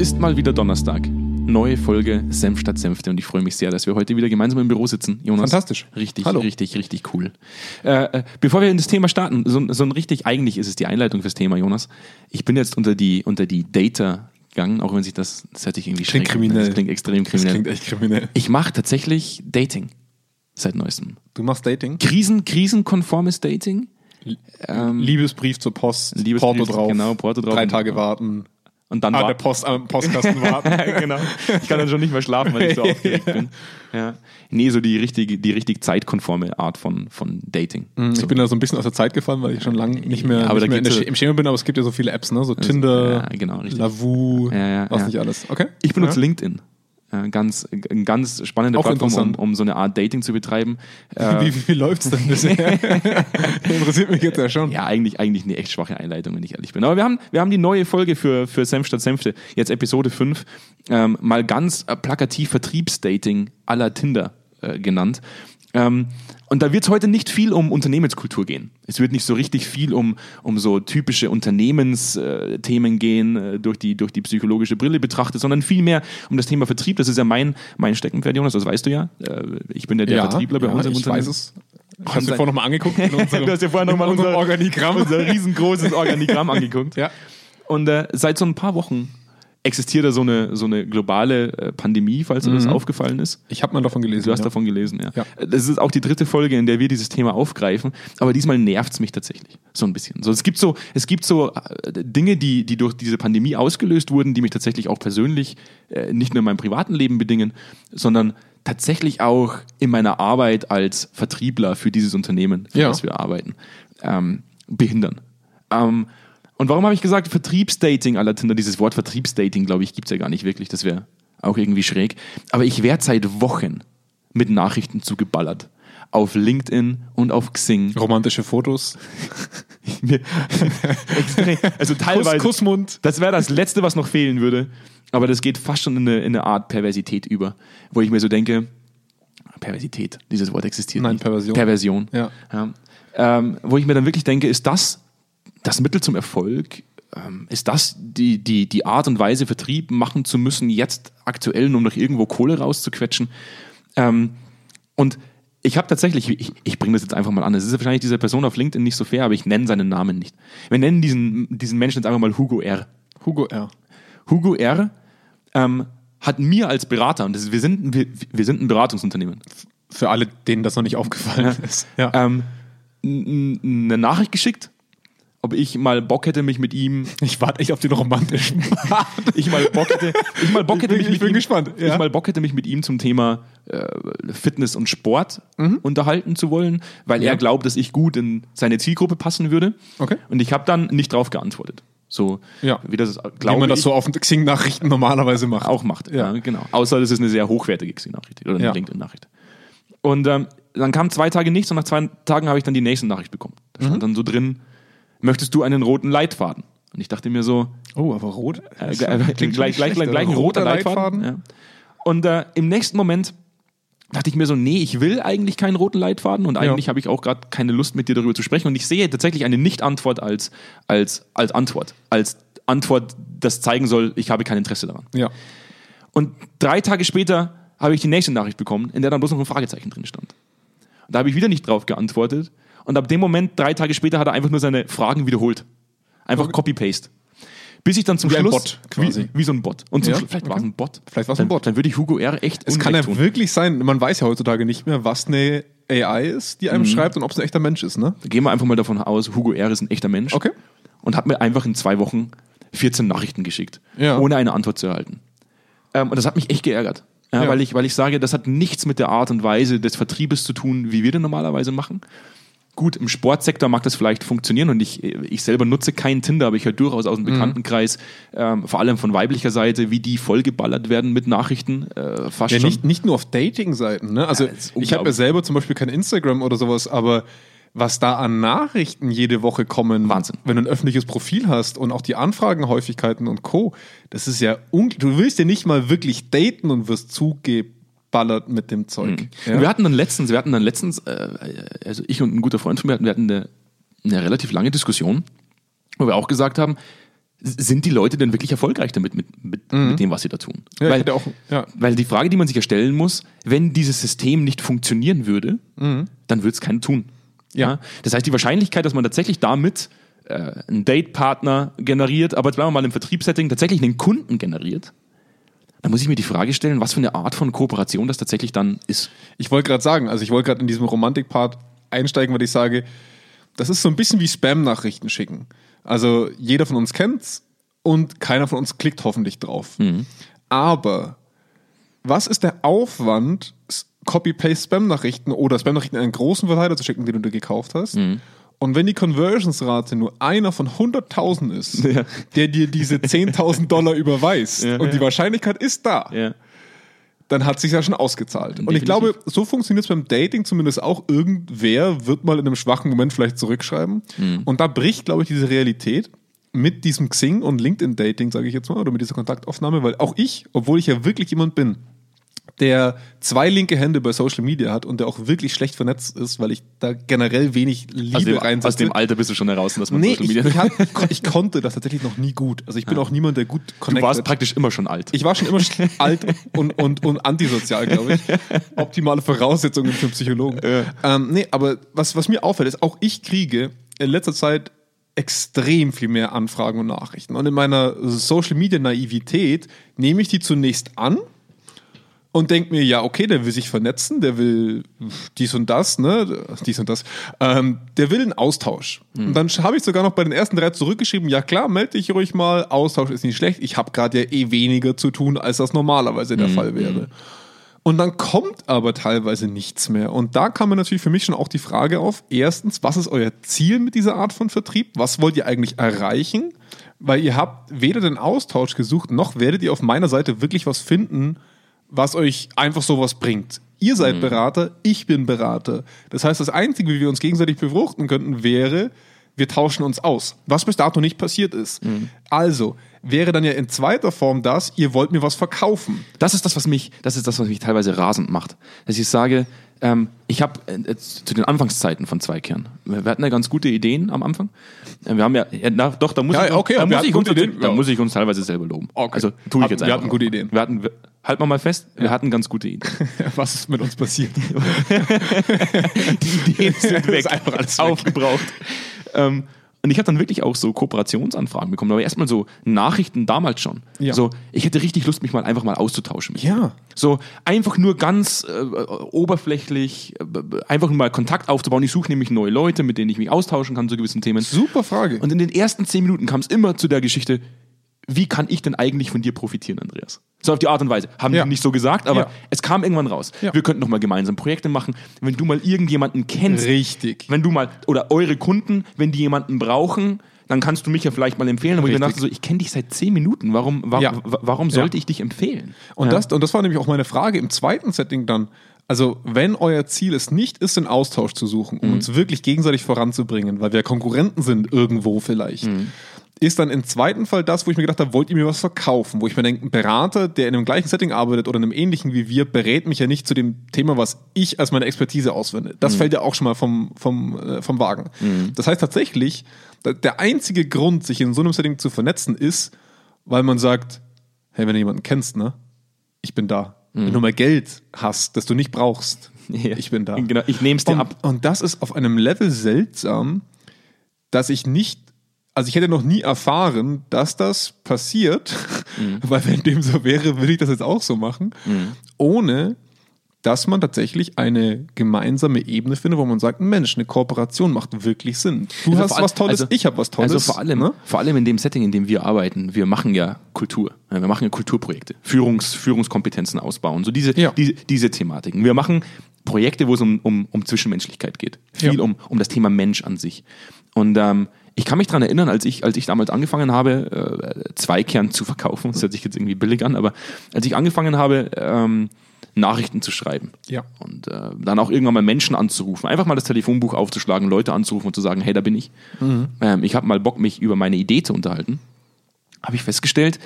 ist mal wieder Donnerstag. Neue Folge Senf statt Senfte und ich freue mich sehr, dass wir heute wieder gemeinsam im Büro sitzen. Jonas. Fantastisch. Richtig, Hallo. richtig, richtig cool. Äh, äh, bevor wir in das Thema starten, so, so ein richtig, eigentlich ist es die Einleitung fürs Thema, Jonas. Ich bin jetzt unter die, unter die Data gegangen, auch wenn sich das, das hört sich irgendwie Klingt schräg kriminell. Das klingt extrem Das kriminell. klingt echt kriminell. ich mache tatsächlich Dating seit neuestem. Du machst Dating? Krisen, krisenkonformes Dating. Ähm, Liebesbrief zur Post, Liebesbrief, Porto drauf, genau, Porto drauf. drei Tage warten, und dann an war, der Post, am Postkasten warten. genau. Ich kann dann schon nicht mehr schlafen, weil ich so aufgeregt bin. Ja. Nee, so die richtige, die richtig zeitkonforme Art von, von Dating. Ich bin da so ein bisschen aus der Zeit gefallen, weil ich schon lange nicht mehr, Ja, aber nicht da mehr der, im Schema bin, aber es gibt ja so viele Apps, ne? So Tinder, ja, genau. Lavu, Ja, ja, was ja. nicht alles. Okay. Ich benutze ja. LinkedIn. Ja, ganz, ein ganz spannende Auch Plattform, um, um so eine Art Dating zu betreiben. Äh, Wie, wie, wie läuft's denn bisher? Interessiert mich jetzt ja schon. ja, eigentlich, eigentlich eine echt schwache Einleitung, wenn ich ehrlich bin. Aber wir haben, wir haben die neue Folge für, für Senf statt Senfte, jetzt Episode 5, ähm, mal ganz äh, plakativ Vertriebsdating à la Tinder äh, genannt. Ähm, und da wird es heute nicht viel um Unternehmenskultur gehen. Es wird nicht so richtig viel um, um so typische Unternehmensthemen gehen, äh, durch, die, durch die psychologische Brille betrachtet, sondern vielmehr um das Thema Vertrieb. Das ist ja mein, mein Steckenpferd, Jonas, das weißt du ja. Äh, ich bin ja der Vertriebler bei ja, uns im ich Unternehmen. weiß es. Ich habe dir vorher nochmal angeguckt unserem, Du hast dir vorher noch in mal unserem unser- Organigramm. unser riesengroßes Organigramm angeguckt. Ja. Und äh, seit so ein paar Wochen existiert da so eine, so eine globale äh, Pandemie, falls dir das aufgefallen ist. Ich habe mal davon gelesen. Du hast ja. davon gelesen, ja. Ja. Das ist auch die dritte Folge, in der wir dieses Thema aufgreifen. Aber diesmal nervt es mich tatsächlich so ein bisschen. So, es gibt so, es gibt so äh, Dinge, die, die durch diese Pandemie ausgelöst wurden, die mich tatsächlich auch persönlich äh, nicht nur in meinem privaten Leben bedingen, sondern tatsächlich auch in meiner Arbeit als Vertriebler für dieses Unternehmen, für Ja. das wir arbeiten, ähm, behindern. Ähm, und warum habe ich gesagt, Vertriebsdating aller Tinder? Dieses Wort Vertriebsdating, glaube ich, gibt es ja gar nicht wirklich. Das wäre auch irgendwie schräg. Aber ich werde seit Wochen mit Nachrichten zugeballert. Auf LinkedIn und auf Xing. Romantische Fotos. Also teilweise. Kuss, Kussmund. Das wäre das Letzte, was noch fehlen würde. Aber das geht fast schon in eine, in eine Art Perversität über. Wo ich mir so denke, Perversität, dieses Wort existiert Nein, nicht. Perversion. Perversion. Ja. Ähm, wo ich mir dann wirklich denke, ist das das Mittel zum Erfolg? Ähm, ist das die, die, die Art und Weise, Vertrieb machen zu müssen, jetzt aktuell, um noch irgendwo Kohle rauszuquetschen? Ähm, und ich habe tatsächlich, ich, ich bringe das jetzt einfach mal an, es ist wahrscheinlich dieser Person auf LinkedIn nicht so fair, aber ich nenne seinen Namen nicht. Wir nennen diesen, diesen Menschen jetzt einfach mal Hugo R. Hugo R. Hugo R. Ähm, hat mir als Berater, und das ist, wir, sind, wir, wir sind ein Beratungsunternehmen, Für alle, denen das noch nicht aufgefallen ist. Ja. ähm, eine Nachricht geschickt, ob ich mal Bock hätte, mich mit ihm, Ich warte echt auf den romantischen ich mal Bock hätte, ich mal Bock Ich hätte, bin- mich ich mit ihm, gespannt, ja. ich mal Bock hätte, mich mit ihm zum Thema äh, Fitness und Sport Mhm. unterhalten zu wollen, weil er glaubt, dass ich gut in seine Zielgruppe passen würde. Okay. Und ich habe dann nicht drauf geantwortet. So, Ja. wie das, Wie glaube man das ich, so auf den Xing-Nachrichten normalerweise macht. auch macht. Ja. Ja. genau. Außer das ist eine sehr hochwertige Xing-Nachricht oder eine Ja. LinkedIn-Nachricht. Und ähm, dann kamen zwei Tage nichts und nach zwei Tagen habe ich dann die nächste Nachricht bekommen. Da Mhm. stand dann so drin, möchtest du einen roten Leitfaden? Und ich dachte mir so, Oh, aber rot. äh, äh, klingt gleich, gleich, gleich, gleich ein oder? roter Leitfaden. Ja. Und äh, im nächsten Moment dachte ich mir so, nee, ich will eigentlich keinen roten Leitfaden und eigentlich habe ich auch gerade keine Lust mit dir darüber zu sprechen. Und ich sehe tatsächlich eine Nicht-Antwort als, als, als Antwort. Als Antwort, das zeigen soll, ich habe kein Interesse daran. Ja. Und drei Tage später habe ich die nächste Nachricht bekommen, in der dann bloß noch ein Fragezeichen drin stand. Da habe ich wieder nicht drauf geantwortet. Und ab dem Moment, drei Tage später, hat er einfach nur seine Fragen wiederholt. Einfach Okay. Copy-Paste. Bis ich dann zum Wie ein Schluss. Bot quasi. Wie, wie so ein Bot. Und zum Ja, Schluss, vielleicht war okay. es ein Bot. Vielleicht war es ein Dann- Bot. Dann würde ich Hugo R. echt Es kann ja tun. wirklich sein, man weiß ja heutzutage nicht mehr, was eine AI ist, die Mhm. einem schreibt und ob es ein echter Mensch ist, ne? Gehen wir einfach mal davon aus, Hugo R. ist ein echter Mensch. Okay. Und hat mir einfach in zwei Wochen 14 Nachrichten geschickt, Ja. ohne eine Antwort zu erhalten. Ähm, und das hat mich echt geärgert. Ja. Weil, ich, weil ich sage, das hat nichts mit der Art und Weise des Vertriebes zu tun, wie wir den normalerweise machen. Gut, im Sportsektor mag das vielleicht funktionieren und ich, ich selber nutze keinen Tinder, aber ich höre durchaus aus dem Mhm. Bekanntenkreis, ähm, vor allem von weiblicher Seite, wie die vollgeballert werden mit Nachrichten. Äh, fast Ja, schon. nicht, nicht nur auf Dating-Seiten, ne? Also Ja, ich habe ja selber zum Beispiel kein Instagram oder sowas, aber was da an Nachrichten jede Woche kommen, Wahnsinn. wenn du ein öffentliches Profil hast und auch die Anfragenhäufigkeiten und Co., das ist ja ungl- Du willst ja nicht mal wirklich daten und wirst zugeballert mit dem Zeug. Ja? Und Wir hatten dann letztens, wir hatten dann letztens, äh, also ich und ein guter Freund von mir hatten, wir hatten eine, eine relativ lange Diskussion, wo wir auch gesagt haben, sind die Leute denn wirklich erfolgreich damit, mit, mit, mit dem, was sie da tun? Mhm. Ja, weil, auch- ja. weil die Frage, die man sich ja stellen muss, wenn dieses System nicht funktionieren würde, dann würde es keiner tun. Mhm. Ja. Das heißt, die Wahrscheinlichkeit, dass man tatsächlich damit äh, einen Date-Partner generiert, aber jetzt bleiben wir mal im Vertriebssetting, tatsächlich einen Kunden generiert, da muss ich mir die Frage stellen, was für eine Art von Kooperation das tatsächlich dann ist. Ich wollte gerade sagen, also ich wollte gerade in diesem Romantik-Part einsteigen, weil ich sage, das ist so ein bisschen wie Spam-Nachrichten schicken. Also jeder von uns kennt's und keiner von uns klickt hoffentlich drauf. Aber was ist der Aufwand, Copy-Paste-Spam-Nachrichten oder Spam-Nachrichten in einen großen Verteiler zu schicken, den du dir gekauft hast? Und wenn die Conversionsrate nur einer von 100.000 ist, Ja. der dir diese 10.000 Dollar überweist Ja, und ja. die Wahrscheinlichkeit ist da, dann hat sich ja schon ausgezahlt. Und ich Definitiv. glaube, so funktioniert es beim Dating zumindest auch. Irgendwer wird mal in einem schwachen Moment vielleicht zurückschreiben. Mhm. Und da bricht, glaube ich, diese Realität mit diesem Xing und LinkedIn-Dating, sage ich jetzt mal, oder mit dieser Kontaktaufnahme, weil auch ich, obwohl ich ja wirklich jemand bin, der zwei linke Hände bei Social Media hat und der auch wirklich schlecht vernetzt ist, weil ich da generell wenig Liebe Aus dem, reinsetze. aus dem Alter bist du schon heraus, dass man Nee, Social ich, Media. ich, hab, ich konnte das tatsächlich noch nie gut. Also ich bin auch niemand, der gut du connected. warst praktisch immer schon alt. Ich war schon immer alt und, und, und antisozial, glaube ich. Optimale Voraussetzungen für einen Psychologen. Ähm, nee, aber was, was mir auffällt, ist, auch ich kriege in letzter Zeit extrem viel mehr Anfragen und Nachrichten. Und in meiner Social Media Naivität nehme ich die zunächst an und denke mir, ja, okay, der will sich vernetzen, der will dies und das, ne, dies und das, ähm, der will einen Austausch. Und dann habe ich sogar noch bei den ersten drei zurückgeschrieben, ja klar, melde dich ruhig mal, Austausch ist nicht schlecht, ich habe gerade ja eh weniger zu tun, als das normalerweise der Fall wäre. Und dann kommt aber teilweise nichts mehr. Und da kam mir natürlich für mich schon auch die Frage auf, erstens, was ist euer Ziel mit dieser Art von Vertrieb? Was wollt ihr eigentlich erreichen? Weil ihr habt weder den Austausch gesucht, noch werdet ihr auf meiner Seite wirklich was finden, was euch einfach sowas bringt. Ihr seid Berater, ich bin Berater. Das heißt, das Einzige, wie wir uns gegenseitig befruchten könnten, wäre, wir tauschen uns aus. Was bis dato nicht passiert ist. Also wäre dann ja in zweiter Form das, ihr wollt mir was verkaufen. Das ist das, was mich, das ist das, was mich teilweise rasend macht. Dass ich sage, ähm, ich habe äh, zu den Anfangszeiten von Zweikern, wir wir hatten ja ganz gute Ideen am Anfang. Äh, Wir haben ja, ja na, doch, da muss Ja, ich, okay, da muss ich uns, Ideen, da ja. muss ich uns teilweise selber loben. Okay. Also tue ich Hatten- jetzt wir hatten gute Ideen. Wir hatten, halt mal mal fest, wir hatten ganz gute Ideen. Was ist mit uns passiert? Die Ideen sind weg, ist einfach alles aufgebraucht. ähm, und ich habe dann wirklich auch so Kooperationsanfragen bekommen, aber erstmal so Nachrichten damals schon. Ja. So, ich hätte richtig Lust, mich mal einfach mal auszutauschen. Ja. So einfach nur ganz äh, oberflächlich, äh, einfach nur mal Kontakt aufzubauen. Ich suche nämlich neue Leute, mit denen ich mich austauschen kann zu gewissen Themen. Super Frage. Und in den ersten zehn Minuten kam es immer zu der Geschichte, wie kann ich denn eigentlich von dir profitieren, Andreas? So auf die Art und Weise. Haben Ja. die nicht so gesagt, aber Ja. es kam irgendwann raus. Ja. Wir könnten noch mal gemeinsam Projekte machen. Wenn du mal irgendjemanden kennst, Richtig. wenn du mal, oder eure Kunden, wenn die jemanden brauchen, dann kannst du mich ja vielleicht mal empfehlen. Aber ich dachte so, ich kenne dich seit zehn Minuten. Warum, wa warum sollte ich dich empfehlen? Und, das, und das war nämlich auch meine Frage im zweiten Setting dann. Also, wenn euer Ziel es nicht ist, den Austausch zu suchen, um uns wirklich gegenseitig voranzubringen, weil wir Konkurrenten sind irgendwo vielleicht, ist dann im zweiten Fall das, wo ich mir gedacht habe, wollt ihr mir was verkaufen? Wo ich mir denke, ein Berater, der in einem gleichen Setting arbeitet oder in einem ähnlichen wie wir, berät mich ja nicht zu dem Thema, was ich als meine Expertise auswende. Das fällt ja auch schon mal vom, vom, äh, vom Wagen. Das heißt tatsächlich, der einzige Grund, sich in so einem Setting zu vernetzen, ist, weil man sagt, hey, wenn du jemanden kennst, ne? Ich bin da. Wenn du mal Geld hast, das du nicht brauchst, Ja. ich bin da. Genau, ich nehme es dir Und, ab. und das ist auf einem Level seltsam, dass ich nicht, also ich hätte noch nie erfahren, dass das passiert, Mhm. weil wenn dem so wäre, würde ich das jetzt auch so machen, ohne dass man tatsächlich eine gemeinsame Ebene findet, wo man sagt, Mensch, eine Kooperation macht wirklich Sinn. Du Also hast was Tolles, also- ich habe was Tolles. Also vor allem, ne? vor allem in dem Setting, in dem wir arbeiten, wir machen ja Kultur. Wir machen ja Kulturprojekte, Führungs, Führungskompetenzen ausbauen, so diese, Ja. diese, diese Thematiken. Wir machen Projekte, wo es um, um, um Zwischenmenschlichkeit geht. Viel Ja. um, um das Thema Mensch an sich. Und ähm, ich kann mich daran erinnern, als ich, als ich damals angefangen habe, äh, Zweikern zu verkaufen, das hört sich jetzt irgendwie billig an, aber als ich angefangen habe, ähm, Nachrichten zu schreiben. Ja. Und äh, dann auch irgendwann mal Menschen anzurufen, einfach mal das Telefonbuch aufzuschlagen, Leute anzurufen und zu sagen, hey, da bin ich. Ähm, ich habe mal Bock, mich über meine Idee zu unterhalten. Habe ich festgestellt,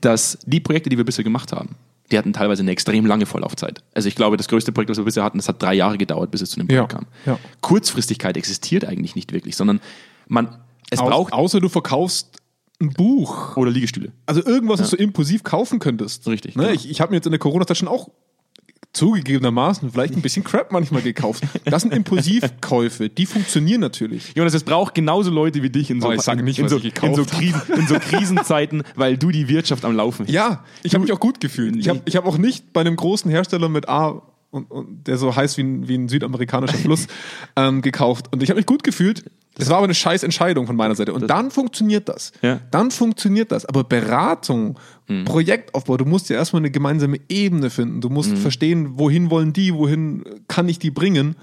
dass die Projekte, die wir bisher gemacht haben, die hatten teilweise eine extrem lange Vorlaufzeit. Also ich glaube, das größte Projekt, das wir bisher hatten, das hat drei Jahre gedauert, bis es zu dem Projekt Ja, kam. ja. Kurzfristigkeit existiert eigentlich nicht wirklich, sondern man, es Au- braucht außer du verkaufst ein Buch. Oder Liegestühle. Also irgendwas, was du impulsiv kaufen könntest. Richtig, Ne? genau. Ich, ich habe mir jetzt in der Corona-Zeit schon auch zugegebenermaßen vielleicht ein bisschen Crap manchmal gekauft. Das sind Impulsivkäufe, die funktionieren natürlich. Jonas, es braucht genauso Leute wie dich in so, Oh, ich sage nicht, in, was so, ich in, gekauft so Krisen, in so Krisenzeiten, weil du die Wirtschaft am Laufen hältst. Ja, ich habe mich auch gut gefühlt. Ich habe ich hab auch nicht bei einem großen Hersteller mit A und, und der so heißt wie ein, wie ein südamerikanischer Fluss ähm, gekauft. Und ich habe mich gut gefühlt. Es war aber eine scheiß Entscheidung von meiner Seite. Und dann funktioniert das. Ja. Dann funktioniert das. Aber Beratung, Projektaufbau, du musst ja erstmal eine gemeinsame Ebene finden. Du musst verstehen, wohin wollen die, wohin kann ich die bringen.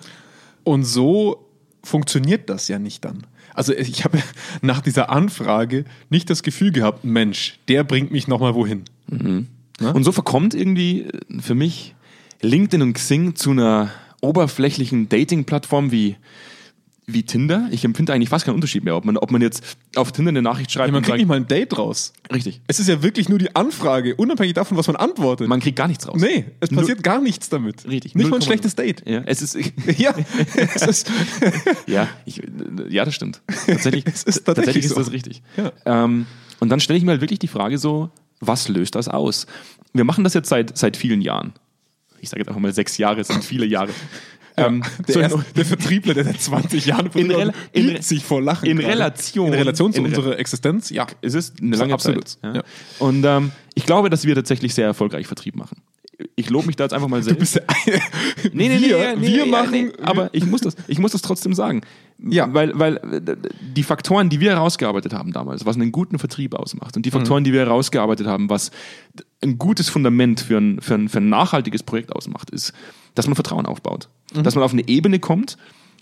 Und so funktioniert das ja nicht dann. Also ich habe nach dieser Anfrage nicht das Gefühl gehabt, Mensch, der bringt mich nochmal wohin. Und so verkommt irgendwie äh, für mich LinkedIn und Xing zu einer oberflächlichen Dating-Plattform wie, wie Tinder. Ich empfinde eigentlich fast keinen Unterschied mehr, ob man, ob man jetzt auf Tinder eine Nachricht schreibt Ja, man kriegt sagt, nicht mal ein Date raus. richtig. Es ist ja wirklich nur die Anfrage, unabhängig davon, was man antwortet. Man kriegt gar nichts raus. nee, es Null- passiert gar nichts damit. Richtig. Nicht mal ein 0,0. schlechtes Date. Ja, es ist, Ja, es ist, ja, ich, ja, das stimmt. Tatsächlich, Es ist tatsächlich ist so. das richtig. Ja. Ähm, und dann stelle ich mir halt wirklich die Frage so, was löst das aus? Wir machen das jetzt seit, seit vielen Jahren. Ich sage jetzt einfach mal sechs Jahre, es sind viele Jahre. Ähm, der, so erste, der Vertriebler, der seit 20 Jahren In Rel- in Re- sich vor Lachen. in gerade. Relation- In Relation zu in Re- unserer Existenz, ja. es ist eine lange absolut. Zeit. Ja. Ja. Und ähm, ich glaube, dass wir tatsächlich sehr erfolgreich Vertrieb machen. Ich lobe mich da jetzt einfach mal Du selbst. bist der Nee, nee, wir, nee, nee, wir nee, machen, nee, aber ich muss das, ich muss das trotzdem sagen. Ja. Weil, weil die Faktoren, die wir herausgearbeitet haben damals, was einen guten Vertrieb ausmacht und die Faktoren, die wir herausgearbeitet haben, was ein gutes Fundament für ein, für ein, für ein nachhaltiges Projekt ausmacht, ist, dass man Vertrauen aufbaut. Dass man auf eine Ebene kommt,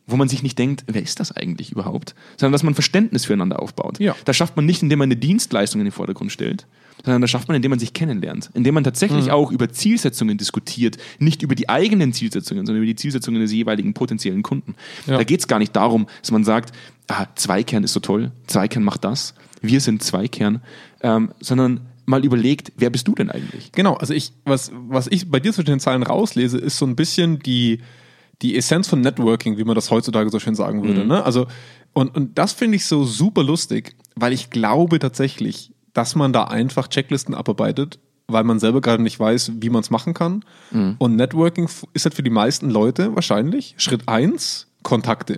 wo man sich nicht denkt, wer ist das eigentlich überhaupt, sondern dass man Verständnis füreinander aufbaut. Ja. Das schafft man nicht, indem man eine Dienstleistung in den Vordergrund stellt, sondern das schafft man, indem man sich kennenlernt, indem man tatsächlich auch über Zielsetzungen diskutiert, nicht über die eigenen Zielsetzungen, sondern über die Zielsetzungen des jeweiligen potenziellen Kunden. Ja. Da geht es gar nicht darum, dass man sagt, ah, Zweikern ist so toll, Zweikern macht das, wir sind Zweikern, ähm, sondern mal überlegt, wer bist du denn eigentlich? Genau, also ich, was, was ich bei dir zwischen den Zeilen rauslese, ist so ein bisschen die, die Essenz von Networking, wie man das heutzutage so schön sagen würde. Ne? Also, und, und das finde ich so super lustig, weil ich glaube tatsächlich, dass man da einfach Checklisten abarbeitet, weil man selber gerade nicht weiß, wie man es machen kann. Und Networking ist halt für die meisten Leute wahrscheinlich Schritt eins Kontakte.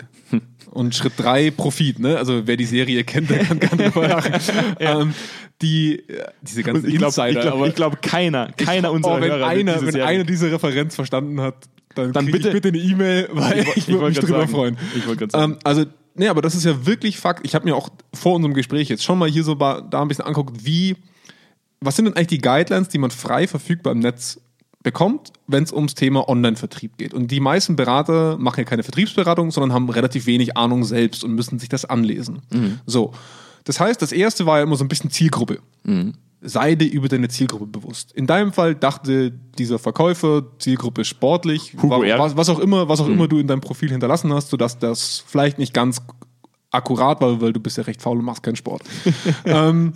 Und Schritt drei Profit, ne? Also wer die Serie kennt, der kann gerne drüber lachen. ähm, die, äh, diese ganzen Ich glaube, Insider, ich glaub, aber ich glaub, keiner, keiner unserer oh, wenn Hörer einer, wenn Serie- einer diese Referenz verstanden hat, dann, Dann bitte- ich bitte eine E-Mail, weil ich, ich würde wollt mich drüber sagen. freuen. Ich wollt grad sagen. Ähm, also, nee, aber das ist ja wirklich Fakt. Ich habe mir auch vor unserem Gespräch jetzt schon mal hier so da ein bisschen anguckt, wie, was sind denn eigentlich die Guidelines, die man frei verfügbar im Netz bekommt, wenn es ums Thema Online-Vertrieb geht. Und die meisten Berater machen ja keine Vertriebsberatung, sondern haben relativ wenig Ahnung selbst und müssen sich das anlesen. Mhm. So. Das heißt, das erste war ja immer so ein bisschen Zielgruppe. Sei dir über deine Zielgruppe bewusst. In deinem Fall dachte dieser Verkäufer, Zielgruppe sportlich, Hugo was, was auch immer, was auch immer du in deinem Profil hinterlassen hast, sodass das vielleicht nicht ganz akkurat war, weil du bist ja recht faul und machst keinen Sport. ähm,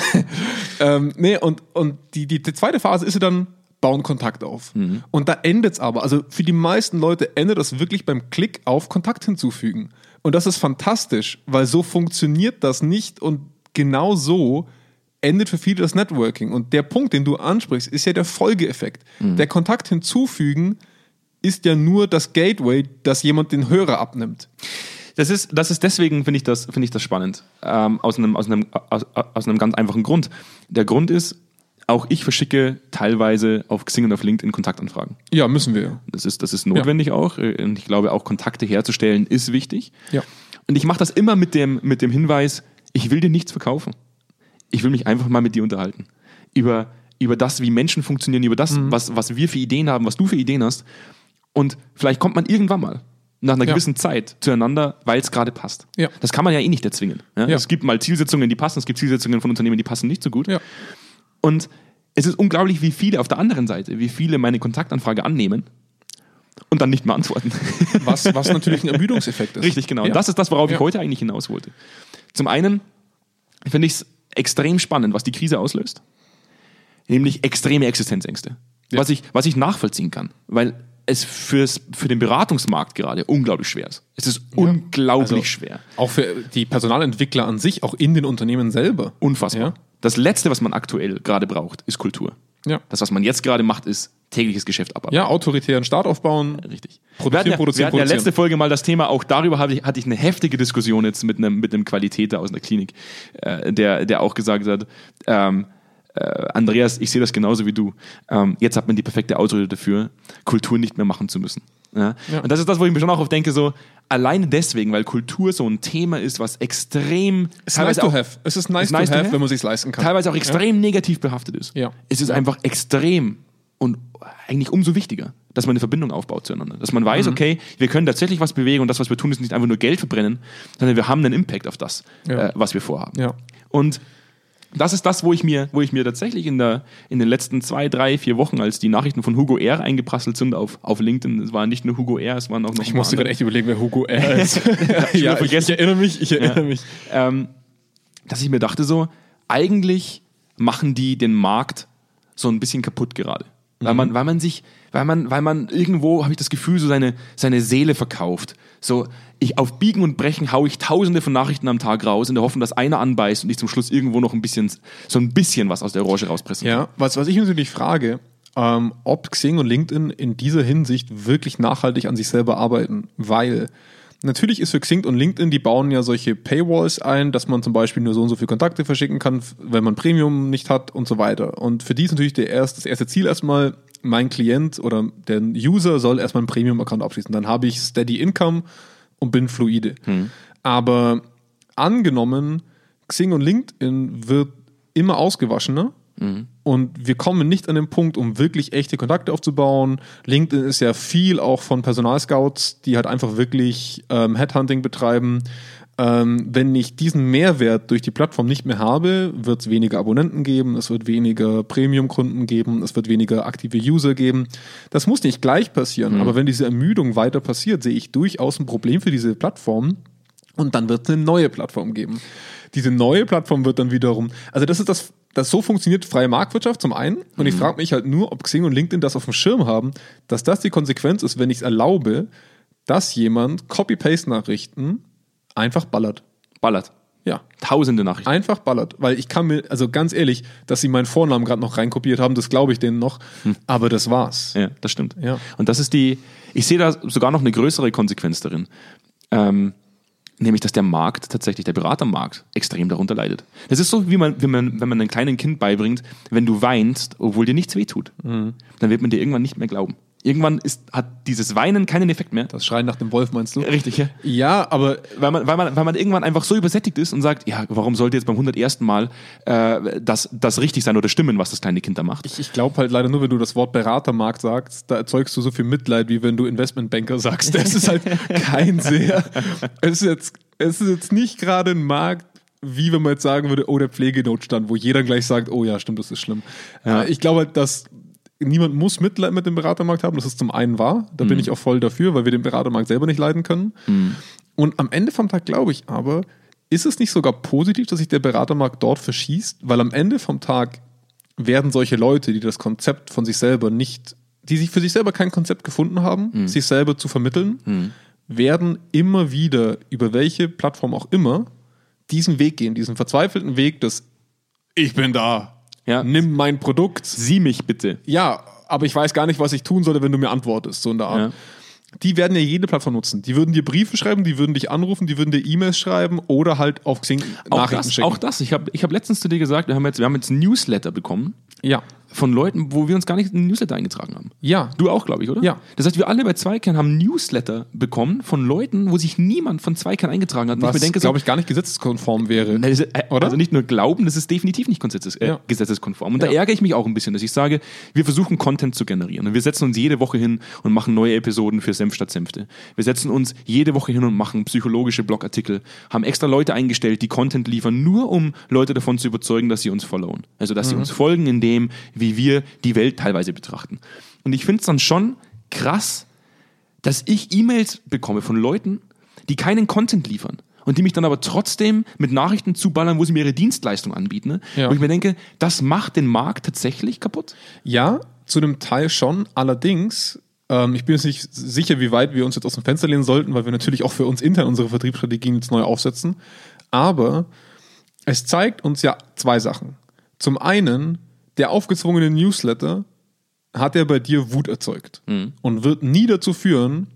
ähm, nee, und, und die, die, die zweite Phase ist ja dann, bauen Kontakt auf. Und da endet es aber. Also für die meisten Leute endet das wirklich beim Klick auf Kontakt hinzufügen. Und das ist fantastisch, weil so funktioniert das nicht und genau so endet für viele das Networking. Und der Punkt, den du ansprichst, ist ja der Folgeeffekt. Der Kontakt hinzufügen ist ja nur das Gateway, dass jemand den Hörer abnimmt. Das ist, das ist deswegen, finde ich, das, finde ich das spannend. Ähm, aus, einem, aus, einem, aus, aus einem ganz einfachen Grund. Der Grund ist, auch ich verschicke teilweise auf Xing und auf LinkedIn Kontaktanfragen. Ja, müssen wir. Das ist, das ist notwendig auch. äh, Und ich glaube, auch Kontakte herzustellen ist wichtig. Ja. Und ich mache das immer mit dem, mit dem Hinweis, ich will dir nichts verkaufen. Ich will mich einfach mal mit dir unterhalten. Über, über das, wie Menschen funktionieren, über das, Mhm. was, was wir für Ideen haben, was du für Ideen hast. Und vielleicht kommt man irgendwann mal nach einer Ja. gewissen Zeit zueinander, weil es gerade passt. Ja. Das kann man ja eh nicht erzwingen. Ja? Ja. Es gibt mal Zielsetzungen, die passen, es gibt Zielsetzungen von Unternehmen, die passen nicht so gut. Ja. Und es ist unglaublich, wie viele auf der anderen Seite, wie viele meine Kontaktanfrage annehmen und dann nicht mehr antworten. Was, was natürlich ein Ermüdungseffekt ist. Richtig, genau. Und das ist das, worauf ich heute eigentlich hinaus wollte. Zum einen finde ich es extrem spannend, was die Krise auslöst, nämlich extreme Existenzängste. Ja. Was, ich, was ich nachvollziehen kann. Weil es fürs, für den Beratungsmarkt gerade unglaublich schwer ist. Es ist unglaublich Also, schwer. Auch für die Personalentwickler an sich, auch in den Unternehmen selber. Unfassbar. Ja. Das Letzte, was man aktuell gerade braucht, ist Kultur. Ja. Das, was man jetzt gerade macht, ist tägliches Geschäft abarbeiten. Ja, autoritären Staat aufbauen. Richtig. Produzieren, wir hatten ja, produzieren, wir hatten ja produzieren. letzte Folge mal das Thema, auch darüber hatte ich, hatte ich eine heftige Diskussion jetzt mit einem, mit einem Qualitäter aus einer Klinik, äh, der, der auch gesagt hat, ähm, äh, Andreas, ich sehe das genauso wie du. Ähm, jetzt hat man die perfekte Ausrede dafür, Kultur nicht mehr machen zu müssen. Ja? Ja. Und das ist das, wo ich mir schon auch oft denke, so, alleine deswegen, weil Kultur so ein Thema ist, was extrem Es ist nice to have. Es ist nice, Ist nice to to have, have. wenn man sich leisten kann. teilweise auch extrem negativ behaftet ist. Ja. Es ist einfach extrem und eigentlich umso wichtiger, dass man eine Verbindung aufbaut zueinander. Dass man Mhm. weiß, okay, wir können tatsächlich was bewegen und das, was wir tun, ist nicht einfach nur Geld verbrennen, sondern wir haben einen Impact auf das, Ja. äh, was wir vorhaben. Ja. Und das ist das, wo ich mir, wo ich mir tatsächlich in, der, in den letzten zwei, drei, vier Wochen, als die Nachrichten von Hugo R. eingeprasselt sind auf, auf LinkedIn, es war nicht nur Hugo R., es waren auch noch Ich musste gerade echt überlegen, wer Hugo R. ist. ja, ich, ich erinnere mich, ich erinnere mich. ähm, dass ich mir dachte so, eigentlich machen die den Markt so ein bisschen kaputt gerade. Weil man, weil man sich, weil man, weil man irgendwo, habe ich das Gefühl, so seine, seine Seele verkauft. So, ich auf Biegen und Brechen haue ich tausende von Nachrichten am Tag raus, in der Hoffnung, dass einer anbeißt und ich zum Schluss irgendwo noch ein bisschen, so ein bisschen was aus der Orange rauspressen kann. Ja, was, was ich natürlich frage, ähm, ob Xing und LinkedIn in dieser Hinsicht wirklich nachhaltig an sich selber arbeiten, weil natürlich ist für Xing und LinkedIn, die bauen ja solche Paywalls ein, dass man zum Beispiel nur so und so viele Kontakte verschicken kann, wenn man Premium nicht hat und so weiter. Und für die ist natürlich der erst, das erste Ziel erstmal, mein Klient oder der User soll erstmal einen Premium-Account abschließen. Dann habe ich Steady Income und bin fluide. Aber angenommen, Xing und LinkedIn wird immer ausgewaschener und wir kommen nicht an den Punkt, um wirklich echte Kontakte aufzubauen. LinkedIn ist ja viel auch von Personalscouts, die halt einfach wirklich ähm, Headhunting betreiben. Ähm, wenn ich diesen Mehrwert durch die Plattform nicht mehr habe, wird es weniger Abonnenten geben, es wird weniger Premium-Kunden geben, es wird weniger aktive User geben. Das muss nicht gleich passieren, aber wenn diese Ermüdung weiter passiert, sehe ich durchaus ein Problem für diese Plattform. Und dann wird es eine neue Plattform geben. Diese neue Plattform wird dann wiederum, also das ist das, das so funktioniert freie Marktwirtschaft zum einen. Und ich frage mich halt nur, ob Xing und LinkedIn das auf dem Schirm haben, dass das die Konsequenz ist, wenn ich es erlaube, dass jemand Copy-Paste-Nachrichten einfach ballert. Ballert. Ja. Tausende Nachrichten. Einfach ballert. Weil ich kann mir, also ganz ehrlich, dass sie meinen Vornamen gerade noch reinkopiert haben, das glaube ich denen noch. Aber das war's. Ja, das stimmt. Ja. Und das ist die, ich sehe da sogar noch eine größere Konsequenz darin. Ähm, nämlich, dass der Markt, tatsächlich der Beratermarkt, extrem darunter leidet. Das ist so, wie man, wie man, wenn man einem kleinen Kind beibringt, wenn du weinst, obwohl dir nichts wehtut, dann wird man dir irgendwann nicht mehr glauben. Irgendwann ist, hat dieses Weinen keinen Effekt mehr. Das Schreien nach dem Wolf meinst du? Richtig, ja. Ja, aber Weil man, weil, man, weil man irgendwann einfach so übersättigt ist und sagt, ja, warum sollte jetzt beim 101. Mal äh, das, das richtig sein oder stimmen, was das kleine Kind da macht? Ich, ich glaube halt leider nur, wenn du das Wort Beratermarkt sagst, da erzeugst du so viel Mitleid, wie wenn du Investmentbanker sagst. Das ist halt kein sehr. Es ist jetzt, es ist jetzt nicht gerade ein Markt, wie wenn man jetzt sagen würde, oh, der Pflegenotstand, wo jeder gleich sagt, oh ja, stimmt, das ist schlimm. Ja. Äh, Ich glaube halt, dass niemand muss Mitleid mit dem Beratermarkt haben. Das ist zum einen wahr. Da bin ich auch voll dafür, weil wir den Beratermarkt selber nicht leiden können. Und am Ende vom Tag glaube ich aber, ist es nicht sogar positiv, dass sich der Beratermarkt dort verschießt? Weil am Ende vom Tag werden solche Leute, die das Konzept von sich selber nicht, die sich für sich selber kein Konzept gefunden haben, sich selber zu vermitteln, werden immer wieder, über welche Plattform auch immer, diesen Weg gehen, diesen verzweifelten Weg des Ich bin da, Ja. nimm mein Produkt. Sieh mich bitte. Ja, aber ich weiß gar nicht, was ich tun sollte, wenn du mir antwortest, so in der Art. Ja. Die werden ja jede Plattform nutzen. Die würden dir Briefe schreiben, die würden dich anrufen, die würden dir E-Mails schreiben oder halt auf Xing Auch Nachrichten das, schicken. auch das. Ich habe ich hab letztens zu dir gesagt, wir haben jetzt, wir haben jetzt ein Newsletter bekommen ja. Von Leuten, wo wir uns gar nicht in den Newsletter eingetragen haben. Ja. Du auch, glaube ich, oder? Ja. Das heißt, wir alle bei Zweikern haben Newsletter bekommen von Leuten, wo sich niemand von Zweikern eingetragen hat. Was, denke, so, glaube ich, gar nicht gesetzeskonform wäre. Das ist, äh, Oder? Also nicht nur glauben, das ist definitiv nicht gesetzes, äh, Ja. gesetzeskonform. Und da Ja. ärgere ich mich auch ein bisschen, dass ich sage, wir versuchen Content zu generieren. Und wir setzen uns jede Woche hin und machen neue Episoden für Senf statt Senfte. Wir setzen uns jede Woche hin und machen psychologische Blogartikel, haben extra Leute eingestellt, die Content liefern, nur um Leute davon zu überzeugen, dass sie uns followen. Also dass sie uns folgen in dem, wie wir die Welt teilweise betrachten. Und ich finde es dann schon krass, dass ich E-Mails bekomme von Leuten, die keinen Content liefern und die mich dann aber trotzdem mit Nachrichten zuballern, wo sie mir ihre Dienstleistung anbieten. Ne? Ja. Wo ich mir denke, das macht den Markt tatsächlich kaputt. Ja, zu einem Teil schon. Allerdings Ähm, ich bin jetzt nicht sicher, wie weit wir uns jetzt aus dem Fenster lehnen sollten, weil wir natürlich auch für uns intern unsere Vertriebsstrategien jetzt neu aufsetzen. Aber es zeigt uns ja zwei Sachen. Zum einen, der aufgezwungene Newsletter hat er bei dir Wut erzeugt und wird nie dazu führen,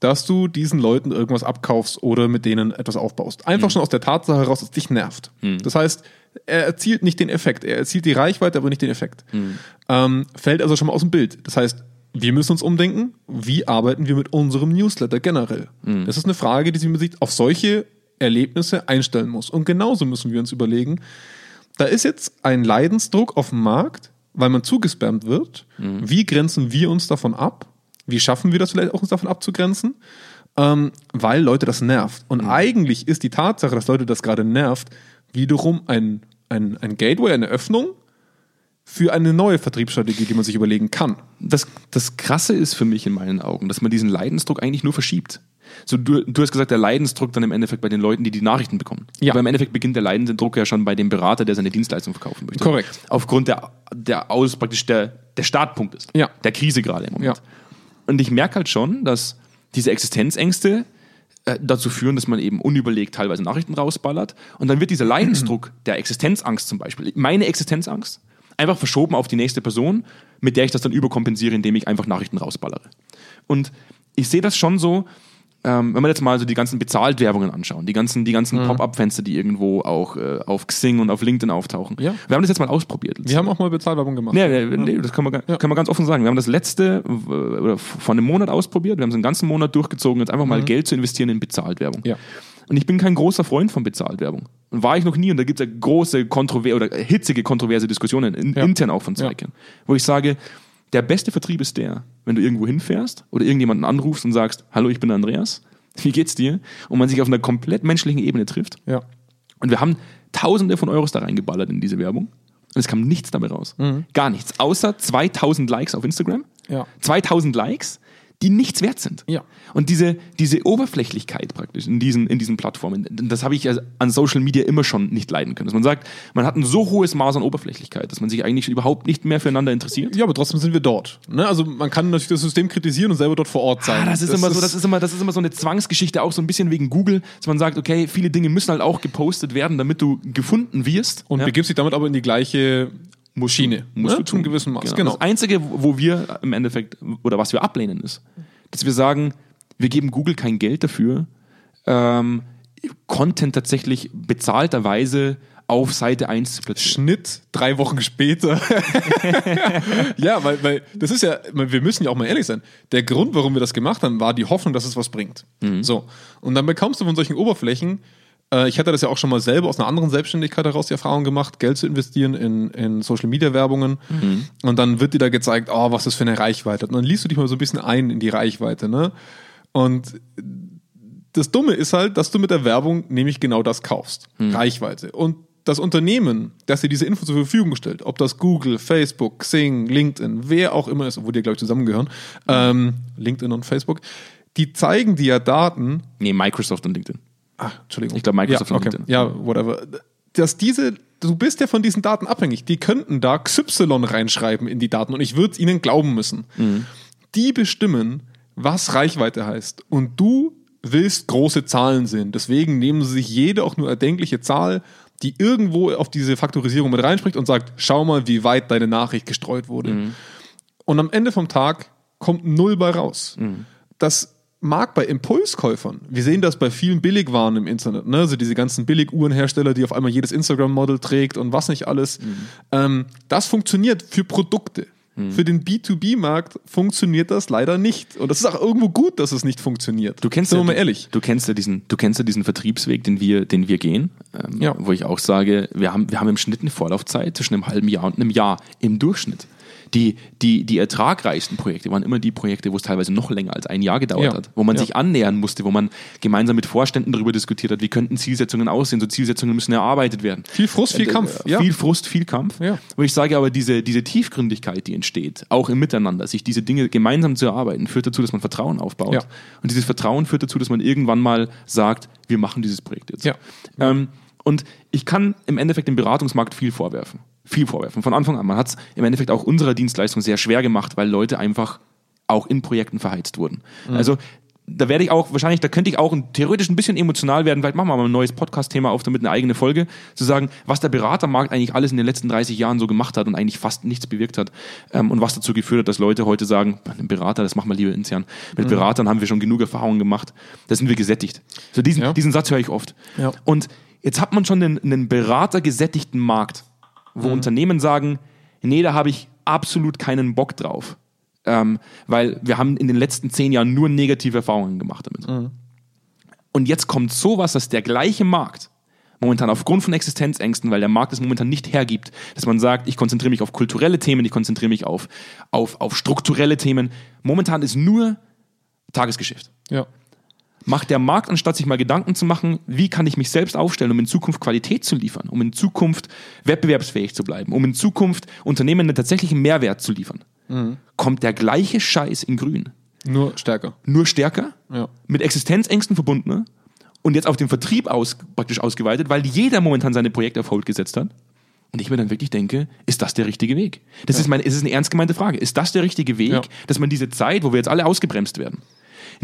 dass du diesen Leuten irgendwas abkaufst oder mit denen etwas aufbaust. Einfach schon aus der Tatsache heraus, dass es dich nervt. Das heißt, er erzielt nicht den Effekt. Er erzielt die Reichweite, aber nicht den Effekt. Ähm, fällt also schon mal aus dem Bild. Das heißt, wir müssen uns umdenken, wie arbeiten wir mit unserem Newsletter generell? Das ist eine Frage, die sich auf solche Erlebnisse einstellen muss. Und genauso müssen wir uns überlegen, da ist jetzt ein Leidensdruck auf dem Markt, weil man zugespammt wird. Wie grenzen wir uns davon ab? Wie schaffen wir das vielleicht auch, uns davon abzugrenzen? Ähm, weil Leute das nervt. Und eigentlich ist die Tatsache, dass Leute das gerade nervt, wiederum ein, ein, ein Gateway, eine Öffnung für eine neue Vertriebsstrategie, die man sich überlegen kann. Das, das Krasse ist für mich in meinen Augen, dass man diesen Leidensdruck eigentlich nur verschiebt. So, du, du hast gesagt, der Leidensdruck dann im Endeffekt bei den Leuten, die die Nachrichten bekommen. Ja. Aber im Endeffekt beginnt der Leidensdruck ja schon bei dem Berater, der seine Dienstleistung verkaufen möchte. Korrekt. Aufgrund der, der aus, praktisch der, der Startpunkt ist. Ja. Der Krise gerade im Moment. Ja. Und ich merke halt schon, dass diese Existenzängste äh, dazu führen, dass man eben unüberlegt teilweise Nachrichten rausballert. Und dann wird dieser Leidensdruck der Existenzangst zum Beispiel, meine Existenzangst, einfach verschoben auf die nächste Person, mit der ich das dann überkompensiere, indem ich einfach Nachrichten rausballere. Und ich sehe das schon so, ähm, wenn wir jetzt mal so die ganzen Bezahltwerbungen anschauen, die ganzen, die ganzen Mhm. Pop-up-Fenster, die irgendwo auch äh, auf Xing und auf LinkedIn auftauchen. Ja. Wir haben das jetzt mal ausprobiert. Wir haben auch mal Bezahlwerbung gemacht. Nee, nee, nee, das kann man, ga- kann man ganz offen sagen. Wir haben das letzte äh, oder vor einem Monat ausprobiert. Wir haben es einen ganzen Monat durchgezogen, jetzt einfach mal Geld zu investieren in Bezahltwerbung. Ja. Und ich bin kein großer Freund von Bezahltwerbung. Und war ich noch nie. Und da gibt es ja große, kontroverse oder hitzige, kontroverse Diskussionen, in, Ja. intern auch von Ja. Zweikern. Wo ich sage, der beste Vertrieb ist der, wenn du irgendwo hinfährst oder irgendjemanden anrufst und sagst, hallo, ich bin Andreas, wie geht's dir? Und man sich auf einer komplett menschlichen Ebene trifft. Ja. Und wir haben Tausende von Euros da reingeballert in diese Werbung. Und es kam nichts dabei raus. Gar nichts. Außer 2000 Likes auf Instagram. Ja. 2000 Likes, die nichts wert sind. Ja. Und diese, diese Oberflächlichkeit praktisch in diesen, in diesen Plattformen, das habe ich an Social Media immer schon nicht leiden können. Dass man sagt, man hat ein so hohes Maß an Oberflächlichkeit, dass man sich eigentlich überhaupt nicht mehr füreinander interessiert. Ja, aber trotzdem sind wir dort. Ne? Also man kann natürlich das System kritisieren und selber dort vor Ort sein. Ah, das ist immer so, das ist immer, das ist immer so eine Zwangsgeschichte, auch so ein bisschen wegen Google, dass man sagt, okay, viele Dinge müssen halt auch gepostet werden, damit du gefunden wirst. und ja. begibst dich damit aber in die gleiche Schiene. Musst ne? du Zu einem gewissen Maß. Genau. Genau. Das Einzige, wo wir im Endeffekt, oder was wir ablehnen, ist, dass wir sagen, wir geben Google kein Geld dafür, ähm, Content tatsächlich bezahlterweise auf Seite 1 zu platzieren. Schnitt drei Wochen später. ja, weil, weil das ist ja, wir müssen ja auch mal ehrlich sein. Der Grund, warum wir das gemacht haben, war die Hoffnung, dass es was bringt. So. Und dann bekommst du von solchen Oberflächen, äh, ich hatte das ja auch schon mal selber aus einer anderen Selbstständigkeit heraus die Erfahrung gemacht, Geld zu investieren in, in Social Media Werbungen. Und dann wird dir da gezeigt, oh, was das für eine Reichweite. hat. Und dann liest du dich mal so ein bisschen ein in die Reichweite, ne? Und das Dumme ist halt, dass du mit der Werbung nämlich genau das kaufst. Reichweite. Und das Unternehmen, das dir diese Info zur Verfügung stellt, ob das Google, Facebook, Xing, LinkedIn, wer auch immer ist, obwohl die, glaube ich, zusammengehören, ähm, LinkedIn und Facebook, die zeigen dir ja Daten, Nee, Microsoft und LinkedIn. Ah, Entschuldigung. Ich glaube, Microsoft ja, und okay. LinkedIn. Ja, whatever. Dass diese, du bist ja von diesen Daten abhängig. Die könnten da XY reinschreiben in die Daten und ich würde ihnen glauben müssen. Mhm. Die bestimmen, was Reichweite heißt. Und du willst große Zahlen sehen. Deswegen nehmen sie sich jede auch nur erdenkliche Zahl, die irgendwo auf diese Faktorisierung mit reinspricht und sagt, schau mal, wie weit deine Nachricht gestreut wurde. Mhm. Und am Ende vom Tag kommt null bei raus. Mhm. Das mag bei Impulskäufern, wir sehen das bei vielen Billigwaren im Internet, ne? also diese ganzen Billig-Uhrenhersteller, die auf einmal jedes Instagram-Model trägt und was nicht alles. Mhm. Ähm, das funktioniert für Produkte. Für den B2B-Markt funktioniert das leider nicht. Und das ist auch irgendwo gut, dass es nicht funktioniert. Du kennst Sind ja, mal du- ehrlich. Du kennst ja diesen, du kennst ja diesen Vertriebsweg, den wir, den wir gehen, ähm, Ja. wo ich auch sage, wir haben, wir haben im Schnitt eine Vorlaufzeit zwischen einem halben Jahr und einem Jahr im Durchschnitt. Die, die, die ertragreichsten Projekte waren immer die Projekte, wo es teilweise noch länger als ein Jahr gedauert Ja. hat, wo man Ja. sich annähern musste, wo man gemeinsam mit Vorständen darüber diskutiert hat, wie könnten Zielsetzungen aussehen. So Zielsetzungen müssen erarbeitet werden. Viel Frust, viel Äh, Kampf. äh, Ja. Viel Frust, viel Kampf. Ja. Wo ich sage aber, diese, diese Tiefgründigkeit, die entsteht, auch im Miteinander, sich diese Dinge gemeinsam zu erarbeiten, führt dazu, dass man Vertrauen aufbaut. Ja. Und dieses Vertrauen führt dazu, dass man irgendwann mal sagt, wir machen dieses Projekt jetzt. Ja. Ähm, und ich kann im Endeffekt dem Beratungsmarkt viel vorwerfen. Viel vorwerfen. Von Anfang an. Man hat es im Endeffekt auch unserer Dienstleistung sehr schwer gemacht, weil Leute einfach auch in Projekten verheizt wurden. Also da werde ich auch, wahrscheinlich, da könnte ich auch ein, theoretisch ein bisschen emotional werden. Vielleicht machen wir mal ein neues Podcast-Thema auf, damit eine eigene Folge, zu sagen, was der Beratermarkt eigentlich alles in den letzten 30 Jahren so gemacht hat und eigentlich fast nichts bewirkt hat. Ähm, und was dazu geführt hat, dass Leute heute sagen, Berater, das machen wir lieber intern. Mit Beratern haben wir schon genug Erfahrungen gemacht. Da sind wir gesättigt. So diesen, Ja. diesen Satz höre ich oft. Ja. Und jetzt hat man schon einen, einen beratergesättigten Markt, wo Unternehmen sagen, nee, da habe ich absolut keinen Bock drauf. Ähm, weil wir haben in den letzten zehn Jahren nur negative Erfahrungen gemacht damit. Und jetzt kommt sowas, dass der gleiche Markt momentan aufgrund von Existenzängsten, weil der Markt es momentan nicht hergibt, dass man sagt, ich konzentriere mich auf kulturelle Themen, ich konzentriere mich auf, auf, auf strukturelle Themen. Momentan ist nur Tagesgeschäft Ja. Macht der Markt, anstatt sich mal Gedanken zu machen, wie kann ich mich selbst aufstellen, um in Zukunft Qualität zu liefern, um in Zukunft wettbewerbsfähig zu bleiben, um in Zukunft Unternehmen einen tatsächlichen Mehrwert zu liefern, kommt der gleiche Scheiß in Grün. Nur stärker. Nur stärker, Ja. mit Existenzängsten verbunden ne? und jetzt auf den Vertrieb aus, praktisch ausgeweitet, weil jeder momentan seine Projekte auf Hold gesetzt hat. Und ich mir dann wirklich denke, ist das der richtige Weg? Das ist, meine, es ist eine ernst gemeinte Frage. Ist das der richtige Weg, Ja. dass man diese Zeit, wo wir jetzt alle ausgebremst werden,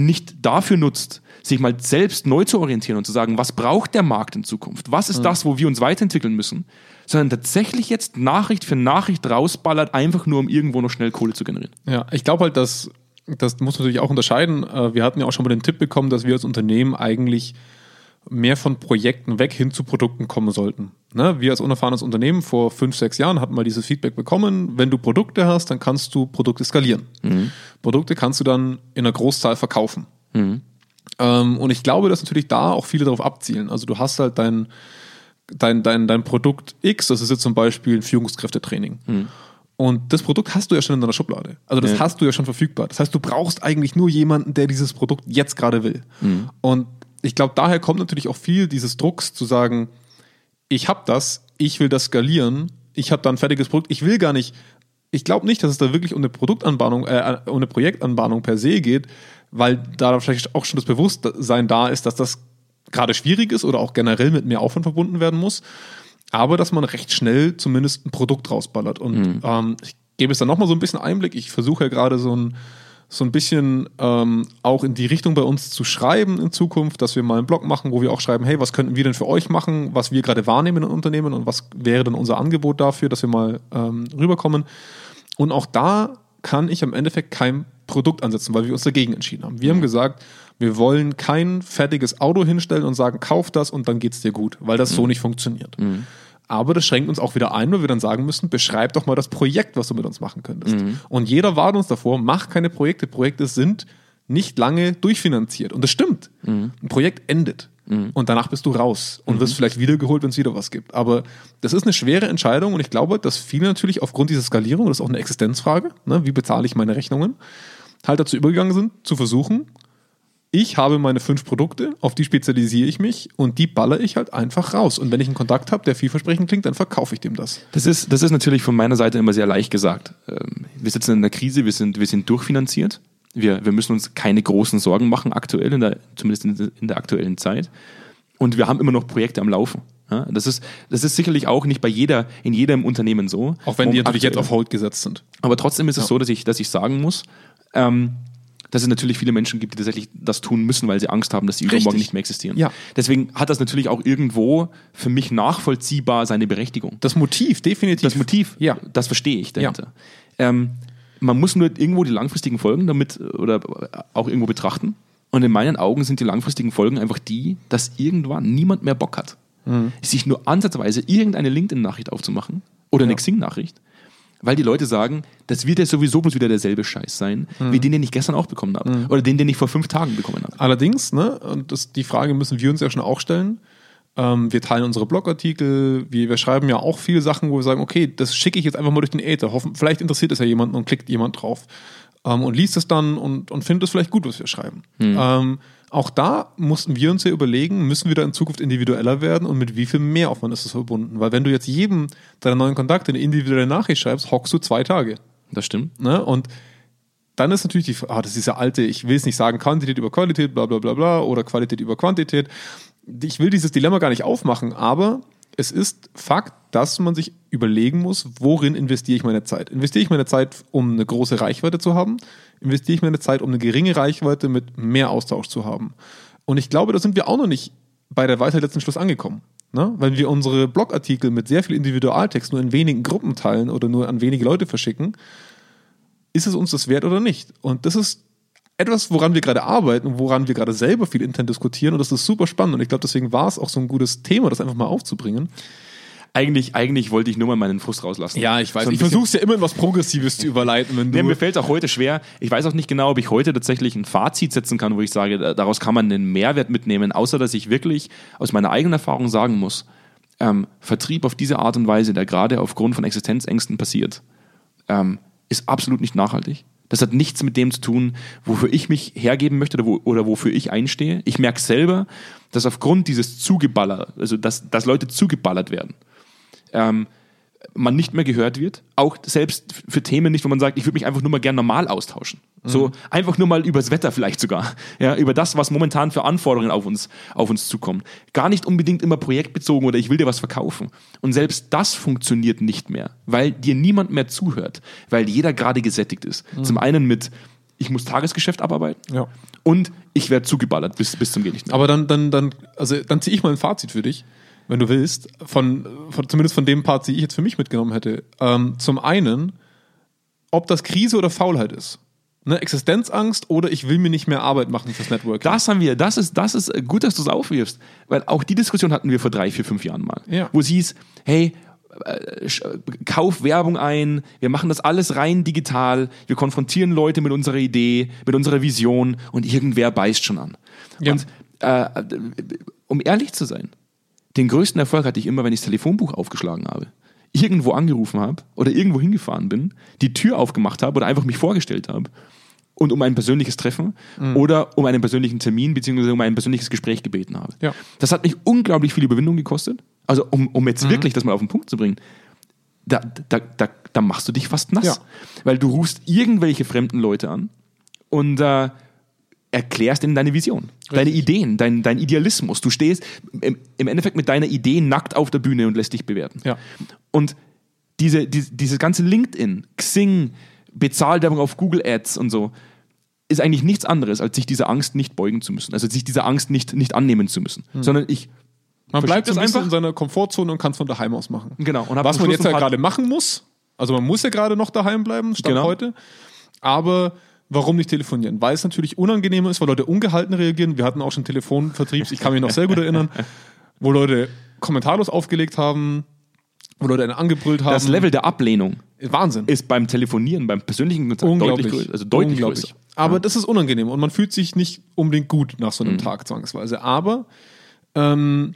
nicht dafür nutzt, sich mal selbst neu zu orientieren und zu sagen, was braucht der Markt in Zukunft? Was ist das, wo wir uns weiterentwickeln müssen? Sondern tatsächlich jetzt Nachricht für Nachricht rausballert, einfach nur um irgendwo noch schnell Kohle zu generieren. Ja, ich glaube halt, dass das muss man natürlich auch unterscheiden. Äh, Wir hatten ja auch schon mal den Tipp bekommen, dass wir als Unternehmen eigentlich mehr von Projekten weg hin zu Produkten kommen sollten. Ne? Wir als unerfahrenes Unternehmen vor fünf, sechs Jahren hatten mal dieses Feedback bekommen, wenn du Produkte hast, dann kannst du Produkte skalieren. Produkte kannst du dann in einer Großzahl verkaufen. Ähm, und ich glaube, dass natürlich da auch viele darauf abzielen. Also du hast halt dein, dein, dein, dein Produkt X, das ist jetzt zum Beispiel ein Führungskräftetraining. Und das Produkt hast du ja schon in deiner Schublade. Also das Ja. hast du ja schon verfügbar. Das heißt, du brauchst eigentlich nur jemanden, der dieses Produkt jetzt gerade will. Und ich glaube, daher kommt natürlich auch viel dieses Drucks zu sagen, ich habe das, ich will das skalieren, ich habe da ein fertiges Produkt, ich will gar nicht, ich glaube nicht, dass es da wirklich um eine Produktanbahnung, äh, um eine Projektanbahnung per se geht, weil da vielleicht auch schon das Bewusstsein da ist, dass das gerade schwierig ist oder auch generell mit mehr Aufwand verbunden werden muss, aber dass man recht schnell zumindest ein Produkt rausballert. Und ähm, ich gebe es dann nochmal so ein bisschen Einblick. Ich versuche ja gerade so ein, so ein bisschen ähm, auch in die Richtung bei uns zu schreiben in Zukunft, dass wir mal einen Blog machen, wo wir auch schreiben, hey, was könnten wir denn für euch machen, was wir gerade wahrnehmen in Unternehmen und was wäre denn unser Angebot dafür, dass wir mal ähm, rüberkommen. Und auch da kann ich am Endeffekt kein Produkt ansetzen, weil wir uns dagegen entschieden haben. Wir haben gesagt, wir wollen kein fertiges Auto hinstellen und sagen, kauf das und dann geht's dir gut, weil das so nicht funktioniert. Aber das schränkt uns auch wieder ein, weil wir dann sagen müssen, beschreib doch mal das Projekt, was du mit uns machen könntest. Und jeder warnt uns davor, mach keine Projekte. Projekte sind nicht lange durchfinanziert. Und das stimmt. Ein Projekt endet. Und danach bist du raus und wirst vielleicht wiedergeholt, wenn es wieder was gibt. Aber das ist eine schwere Entscheidung und ich glaube, dass viele natürlich aufgrund dieser Skalierung, das ist auch eine Existenzfrage, ne, wie bezahle ich meine Rechnungen, halt dazu übergegangen sind, zu versuchen, ich habe meine fünf Produkte, auf die spezialisiere ich mich und die baller ich halt einfach raus. Und wenn ich einen Kontakt habe, der vielversprechend klingt, dann verkaufe ich dem das. Das ist, das ist natürlich von meiner Seite immer sehr leicht gesagt. Ähm, Wir sitzen in einer Krise, wir sind, wir sind durchfinanziert. Wir, wir müssen uns keine großen Sorgen machen aktuell, in der, zumindest in der, aktuellen Zeit. Und wir haben immer noch Projekte am Laufen. Ja, das, ist, das ist sicherlich auch nicht bei jeder, in jedem Unternehmen so. Auch wenn die natürlich jetzt aktuell- auf Hold gesetzt sind. aber trotzdem ist es so, dass ich, dass ich sagen muss, ähm, dass es natürlich viele Menschen gibt, die tatsächlich das tun müssen, weil sie Angst haben, dass sie übermorgen nicht mehr existieren. Ja. Deswegen hat das natürlich auch irgendwo für mich nachvollziehbar seine Berechtigung. Das Motiv, definitiv. Das Motiv, Ja. das verstehe ich dahinter. Ähm, man muss nur irgendwo die langfristigen Folgen damit äh, oder auch irgendwo betrachten. Und in meinen Augen sind die langfristigen Folgen einfach die, dass irgendwann niemand mehr Bock hat, sich nur ansatzweise irgendeine LinkedIn-Nachricht aufzumachen oder eine Xing-Nachricht, weil die Leute sagen, das wird ja sowieso bloß wieder derselbe Scheiß sein, wie den, den ich gestern auch bekommen habe. Oder den, den ich vor fünf Tagen bekommen habe. Allerdings, ne, und das, die Frage müssen wir uns ja schon auch stellen. Ähm, wir teilen unsere Blogartikel, wir, wir schreiben ja auch viele Sachen, wo wir sagen, okay, das schicke ich jetzt einfach mal durch den Äther. Hoffen, vielleicht interessiert es ja jemanden und klickt jemand drauf ähm, und liest es dann und, und findet es vielleicht gut, was wir schreiben. Ähm, auch da mussten wir uns ja überlegen, müssen wir da in Zukunft individueller werden und mit wie viel Mehraufwand ist es verbunden? Weil wenn du jetzt jedem deiner neuen Kontakte eine individuelle Nachricht schreibst, hockst du zwei Tage. Das stimmt. Ne? Und dann ist natürlich die Frage, ah, das ist ja alte, ich will es nicht sagen, Quantität über Qualität, bla bla bla bla, oder Qualität über Quantität. Ich will dieses Dilemma gar nicht aufmachen, aber es ist Fakt, dass man sich überlegen muss, worin investiere ich meine Zeit? Investiere ich meine Zeit, um eine große Reichweite zu haben? Investiere ich meine Zeit, um eine geringe Reichweite mit mehr Austausch zu haben? Und ich glaube, da sind wir auch noch nicht bei der Weisheit letzten Schluss angekommen. Ne? Wenn wir unsere Blogartikel mit sehr viel Individualtext nur in wenigen Gruppen teilen oder nur an wenige Leute verschicken, ist es uns das wert oder nicht? Und das ist etwas, woran wir gerade arbeiten und woran wir gerade selber viel intern diskutieren und das ist super spannend und ich glaube, deswegen war es auch so ein gutes Thema, das einfach mal aufzubringen. Eigentlich, eigentlich wollte ich nur mal meinen Frust rauslassen. Ja, ich weiß. So ich versuche es ja immer in was Progressives zu überleiten. Wenn du Nee, mir fällt es auch heute schwer. Ich weiß auch nicht genau, ob ich heute tatsächlich ein Fazit setzen kann, wo ich sage, da- daraus kann man einen Mehrwert mitnehmen, außer dass ich wirklich aus meiner eigenen Erfahrung sagen muss, ähm, Vertrieb auf diese Art und Weise, der gerade aufgrund von Existenzängsten passiert, ähm, ist absolut nicht nachhaltig. Das hat nichts mit dem zu tun, wofür ich mich hergeben möchte oder, wo, oder wofür ich einstehe. Ich merke selber, dass aufgrund dieses Zugeballer, also dass, dass Leute zugeballert werden, ähm, man nicht mehr gehört wird. Auch selbst für Themen nicht, wo man sagt, ich würde mich einfach nur mal gern normal austauschen. So einfach nur mal übers Wetter vielleicht sogar. Ja, über das, was momentan für Anforderungen auf uns, auf uns zukommen. Gar nicht unbedingt immer projektbezogen oder ich will dir was verkaufen. Und selbst das funktioniert nicht mehr, weil dir niemand mehr zuhört, weil jeder gerade gesättigt ist. Zum einen mit, ich muss Tagesgeschäft abarbeiten Ja. und ich werde zugeballert bis, bis zum geht nicht mehr. Aber dann, dann, dann, also dann ziehe ich mal ein Fazit für dich, wenn du willst, von, von zumindest von dem Part, die ich jetzt für mich mitgenommen hätte. Ähm, zum einen, ob das Krise oder Faulheit ist. Ne, Existenzangst oder ich will mir nicht mehr Arbeit machen fürs Network. Das haben wir, das ist, das ist gut, dass du es aufwirfst. Weil auch die Diskussion hatten wir vor drei, vier, fünf Jahren mal. Ja. Wo es hieß, hey, äh, kauf Werbung ein, wir machen das alles rein digital, wir konfrontieren Leute mit unserer Idee, mit unserer Vision und irgendwer beißt schon an. Ja. Und äh, um ehrlich zu sein, den größten Erfolg hatte ich immer, wenn ich das Telefonbuch aufgeschlagen habe. Irgendwo angerufen habe oder irgendwo hingefahren bin, die Tür aufgemacht habe oder einfach mich vorgestellt habe und um ein persönliches Treffen Mhm. oder um einen persönlichen Termin beziehungsweise um ein persönliches Gespräch gebeten habe. Ja. Das hat mich unglaublich viel Überwindung gekostet. Also um, um jetzt Mhm. wirklich das mal auf den Punkt zu bringen, da, da, da, da machst du dich fast nass. Ja. Weil du rufst irgendwelche fremden Leute an und äh, erklärst ihnen deine Vision, deine Ideen, dein, dein Idealismus. Du stehst im, im Endeffekt mit deiner Idee nackt auf der Bühne und lässt dich bewerten. Ja. Und diese, diese, dieses ganze LinkedIn, Xing, Bezahlwerbung auf Google Ads und so, ist eigentlich nichts anderes, als sich dieser Angst nicht beugen zu müssen. Also sich dieser Angst nicht, nicht annehmen zu müssen. Sondern ich. man bleibt verschiebe so ein es bisschen in seiner Komfortzone und kann es von daheim aus machen. Genau. Und Was man jetzt ja gerade machen muss, also man muss ja gerade noch daheim bleiben, statt Genau. heute. Aber warum nicht telefonieren? Weil es natürlich unangenehmer ist, weil Leute ungehalten reagieren. Wir hatten auch schon Telefonvertriebs, ich kann mich noch sehr gut erinnern, wo Leute kommentarlos aufgelegt haben, wo Leute einen angebrüllt haben. Das Level der Ablehnung Wahnsinn. ist beim Telefonieren, beim persönlichen Kontakt Unglaublich. deutlich größer. Also deutlich Unglaublich. größer. Aber das ist unangenehm und man fühlt sich nicht unbedingt gut nach Mhm. so einem Tag zwangsweise. Aber ähm,